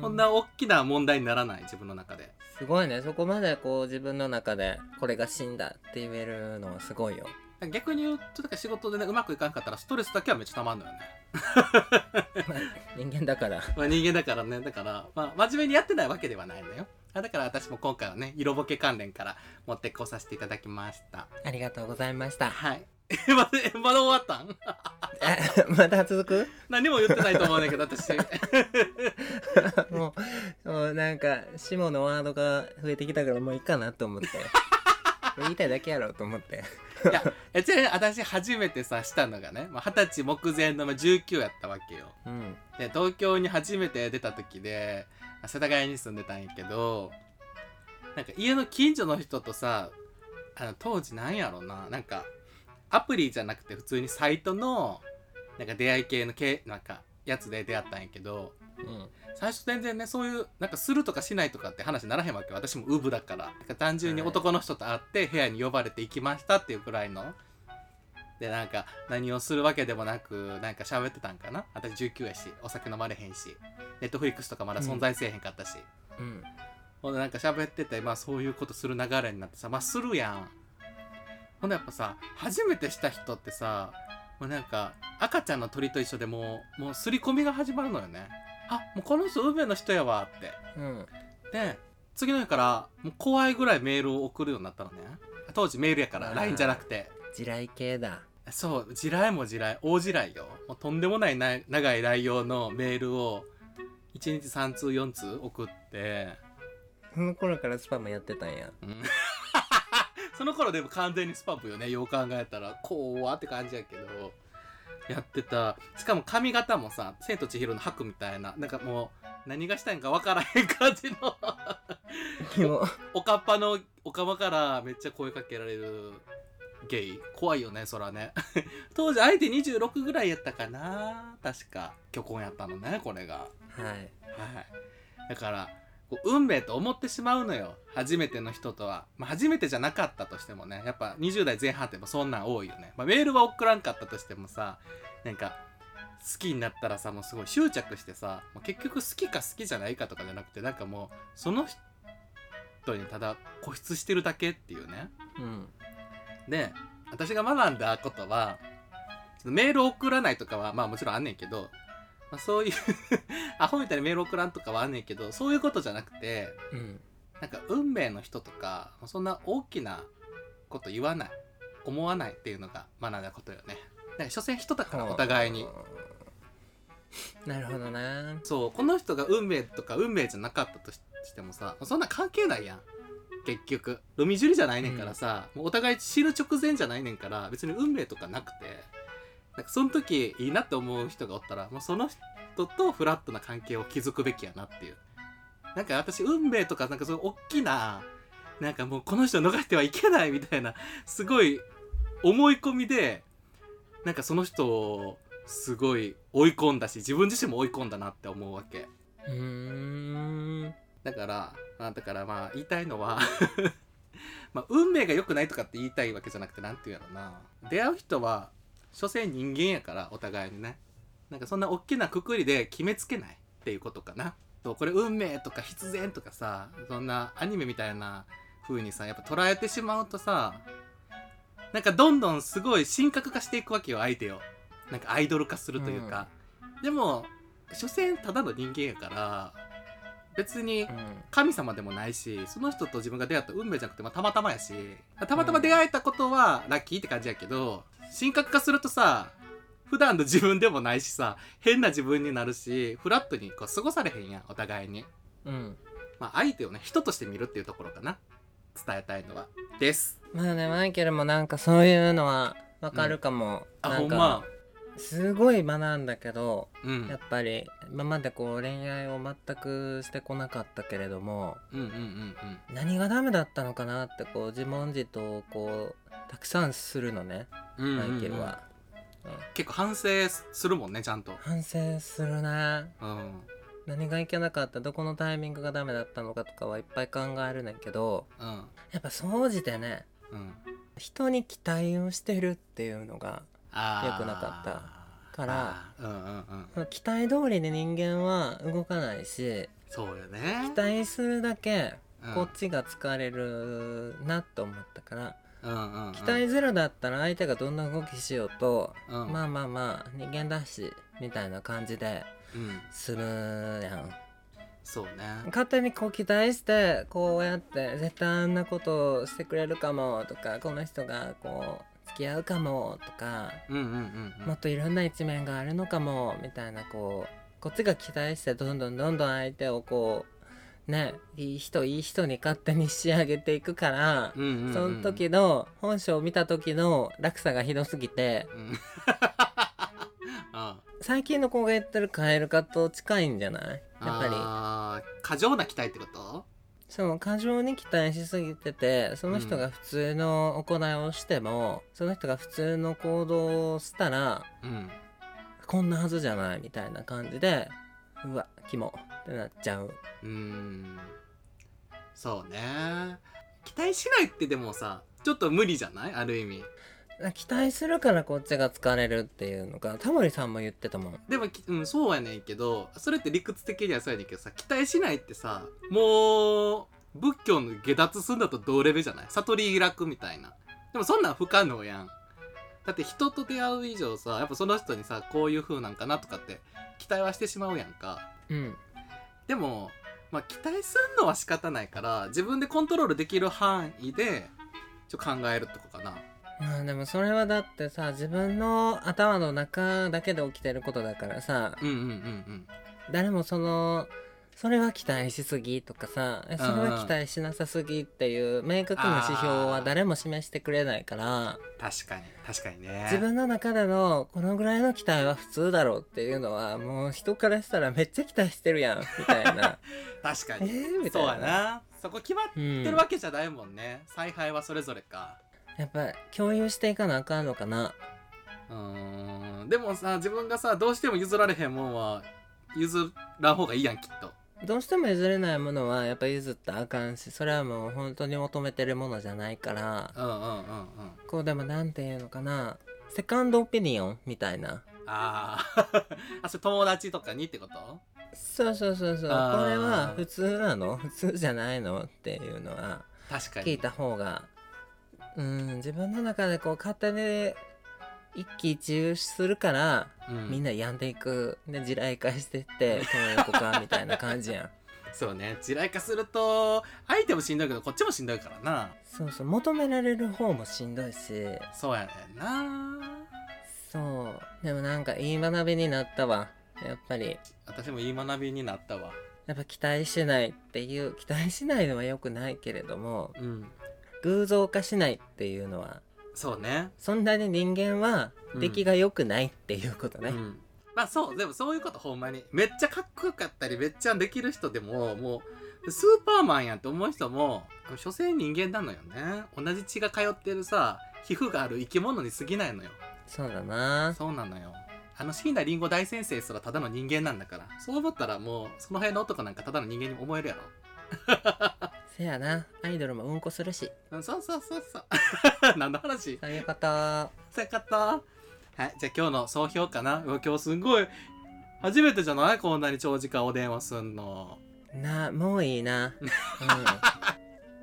B: こんな大きな問題にならない自分の中で。す
A: ごいね。そこまでこう自分の中でこれが死んだって言えるのはすごいよ。
B: 逆に言うとだから仕事でねうまくいかんかったらストレスだけはめっちゃたまんのよね。
A: 人間だから。
B: まあ人間だからね。だからまあ真面目にやってないわけではないのよ。あだから私も今回はね色ボケ関連から持ってこさせていただきました。
A: ありがとうございました。
B: はいえまだ えまだ終わったん？
A: え まだ続く？
B: 何も言ってないと思うんだけど私。
A: もうもうなんか下のワードが増えてきたからもういいかなと思って。言いたいだけやろうと思って。
B: いやえちなみに私初めてさしたのがねまあ二十、歳目前のまあ19やったわけよ。
A: うん。
B: で東京に初めて出た時で世田谷に住んでたんやけどなんか家の近所の人とさあの当時なんやろななんかアプリじゃなくて普通にサイトのなんか出会い系の系なんかやつで出会ったんやけど
A: うん。
B: 最初全然ねそういうなんかするとかしないとかって話にならへんわけ私もウブだから。か単純に男の人と会って部屋に呼ばれて行きましたっていうくらいの。でなんか何をするわけでもなくなんか喋ってたんかな。私19やしお酒飲まれへんし。ネットフリックスとかまだ存在せえへんかったし、
A: うん。
B: ほんでなんか喋っててまあそういうことする流れになってさまあするやんほんでやっぱさ初めてした人ってさもうなんか赤ちゃんの鳥と一緒でもうもう刷り込みが始まるのよね。あもうこの人運命の人やわって。
A: うん。
B: で次の日からもう怖いぐらいメールを送るようになったのね。当時メールやから LINE じゃなくて。
A: 地雷系だ。
B: そう地雷も地雷大地雷よ。もうとんでもないな長い内容のメールを1日3通4通送って。
A: その頃からスパムやってたんや。
B: うんその頃でも完全にスパムよね。よう考えたら。怖って感じやけど。やってた。しかも髪型もさ「千と千尋の白」みたいな。なんかもう何がしたいんかわからへん感じの。おかっぱのおかまからめっちゃ声かけられる。ゲイ。怖いよねそらね。当時相手26ぐらいやったかな。確か。虚婚やったのねこれが。
A: はい。
B: はい。だからこう運命と思ってしまうのよ。初めての人とは、まあ、初めてじゃなかったとしてもね。やっぱ20代前半ってそんなん多いよね、まあ、メールは送らんかったとしてもさなんか好きになったらさもうすごい執着してさ結局好きか好きじゃないかとかじゃなくてなんかもうその人にただ固執してるだけっていうね。
A: うん。
B: で私が学んだことはメール送らないとかはまあもちろんあんねんけど、まあ、そういう アホみたいにメール送らんとかはあんねんけどそういうことじゃなくて
A: うん
B: なんか運命の人とかそんな大きなこと言わない思わないっていうのが学んだことよね。だから所詮人だからお互いに。
A: なるほどな。
B: そうこの人が運命とか運命じゃなかったとししてもさそんな関係ないやん。結局。ルミジュリじゃないねんからさ、もうお互い知る直前じゃないねんから別に運命とかなくてなんかその時いいなって思う人がおったらもうその人とフラットな関係を築くべきやなっていう。なんか私運命とかなんかそういう大きななんかもうこの人逃してはいけないみたいなすごい思い込みでなんかその人をすごい追い込んだし自分自身も追い込んだなって思うわけ。
A: うーん。
B: だからあだからまあ言いたいのは まあ運命が良くないとかって言いたいわけじゃなくてなんて言うやろな。出会う人は所詮人間やからお互いにね。なんかそんな大きなくくりで決めつけないっていうことかな。そうこれ運命とか必然とかさそんなアニメみたいな風にさやっぱ捉えてしまうとさなんかどんどんすごい神格化していくわけよ相手を。なんかアイドル化するというか、でも所詮ただの人間やから別に
A: うん。
B: 神様でもないしその人と自分が出会った運命じゃなくて、まあ、たまたまやし。たまたま出会えたことはラッキーって感じやけど神格化するとさ普段の自分でもないしさ変な自分になるしフラットにこう過ごされへんやんお互いに、
A: うん。
B: まあ、相手をね人として見るっていうところかな。伝えたいのは。です。
A: まあねマイケルもなんかそういうのはわかるかも、
B: あ
A: なんか
B: ほんま。
A: すごい学んだけど
B: うん。
A: やっぱり今までこう恋愛を全くしてこなかったけれども
B: うんうんうんうん。
A: 何がダメだったのかなってこう自問自答をこうたくさんするのねマイケルは、うん。
B: 結構反省するもんねちゃんと。
A: 反省するね。
B: うん。
A: 何がいけなかった？どこのタイミングがダメだったのかとかはいっぱい考えるねんけど
B: うん。
A: やっぱ総じてね
B: うん。
A: 人に期待をしてるっていうのが良くなかったから
B: うんうんうん。
A: 期待通りで人間は動かないし
B: そうよね。
A: 期待するだけ
B: うん。
A: こっちが疲れるなと思ったから
B: うんうんうん。
A: 期待ゼロだったら相手がどんな動きしようと
B: うん。
A: まあまあまあ人間だしみたいな感じで
B: うん。
A: するやん。
B: そうね。
A: 勝手にこう期待してこうやって絶対あんなことをしてくれるかもとかこの人がこう付き合うかもとか
B: うんうんうんうん。
A: もっといろんな一面があるのかもみたいなこうこっちが期待してどんどんどんどん相手をこうねいい人いい人に勝手に仕上げていくから、
B: うんうんうん。
A: その時の本性を見た時の落差がひどすぎて。
B: うん。あ
A: 最近の子が言ってるカエル化と近いんじゃない？やっぱり。
B: 過剰な期待ってこと？
A: その過剰に期待しすぎててその人が普通の行いをしても、その人が普通の行動をしたら
B: うん。
A: こんなはずじゃないみたいな感じでうわキモってなっちゃう。
B: うーん。そうね。期待しないってでもさちょっと無理じゃない？ある意味。
A: 期待するからこっちが疲れるっていうのがタモリさんも言ってたもん。
B: でも、きうん、そうやねんけどそれって理屈的にはそうやねんけどさ期待しないってさもう仏教の下脱すんだと同レベルじゃない？悟り開くみたいな。でもそんなん不可能やん。だって人と出会う以上さやっぱその人にさこういう風なんかなとかって期待はしてしまうやんか。
A: うん
B: でも、まあ、期待すんのは仕方ないから自分でコントロールできる範囲でちょ考えるとこかな。
A: まあでもそれはだってさ自分の頭の中だけで起きてることだからさ
B: うんうんうんうん。
A: 誰もそのそれは期待しすぎとかさえそれは期待しなさすぎっていう明確な指標は誰も示してくれないから。
B: 確かに確かにね。
A: 自分の中でのこのぐらいの期待は普通だろうっていうのはもう人からしたらめっちゃ期待してるやんみたいな。
B: 確か
A: え
B: に
A: ー、みた
B: そう
A: いな
B: やな。そこ決まっ
A: うん
B: てるわけじゃないもんね、采配はそれぞれか。
A: やっぱ共有していかなあかんのかな。
B: うーん。でもさ自分がさどうしても譲られへんもんは譲らん方がいいやんきっと
A: どうしても譲れないものはやっぱ譲ったらあかんしそれはもう本当に求めてるものじゃないから。
B: うんうんうんうん。
A: こうでもなんていうのかな。セカンドオピニオンみたいな。
B: あー。あそれ友達とかにってこと？
A: そうそうそうそう。これ
B: あー
A: は普通なの？普通じゃないの？っていうのは
B: 確かに。
A: 聞いた方が。うん自分の中でこう勝手に一喜一憂するから、
B: うん。
A: みんな病んでいく。で地雷化してってどういう子かみたいな感じやん。
B: そうね。地雷化すると相手もしんどいけどこっちもしんどいからな。
A: そうそう。求められる方もしんどいし。
B: そうやねんな。
A: そう。でもなんかいい学びになったわ。やっぱり。
B: 私もいい学びになったわ。
A: やっぱ期待しないっていう期待しないのは良くないけれども
B: うん。
A: 偶像化しないっていうのは
B: そうね。
A: そんなに人間は出来が良くないっていうことね、
B: うん。まあそうでもそういうことほんまに。めっちゃかっこよかったりめっちゃできる人でももうスーパーマンやんって思う人も所詮人間なのよね。同じ血が通ってるさ皮膚がある生き物に過ぎないのよ。
A: そうだな。
B: そうなのよ。あの椎名林檎大先生すらただの人間なんだから。そう思ったらもうその辺の男なんかただの人間に思えるやろ
A: せやな。アイドルもうんこするし。
B: うんそうそうそうそう。何の話？
A: そういうこと
B: そういうことはいじゃあ今日の総評かな？うわ今日すんごい。初めてじゃない？こんなに長時間お電話すんの。
A: なもういいな、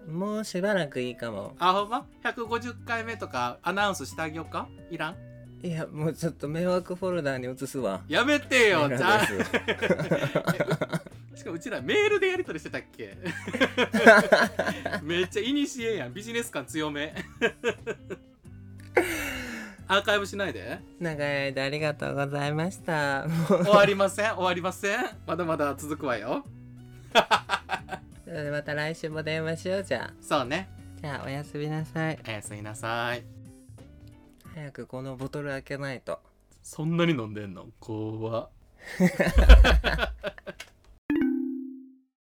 A: うん、もうしばらくいいかも。
B: あほんま？150回目とかアナウンスしてあげようか？いらん？
A: いやもうちょっと迷惑フォルダーに移すわ。
B: やめてよじゃあしかもうちらメールでやり取りしてたっけ？めっちゃイニシエやん。ビジネス感強め。アーカイブしないで？
A: 長い間ありがとうございました。
B: 終わりません？終わりません？まだまだ続くわよ。
A: それでまた来週も電話しようじゃあ。
B: そうね。
A: じゃあおやすみなさい。
B: おやすみなさい。
A: 早くこのボトル開けないと。
B: そんなに飲んでんの？怖っ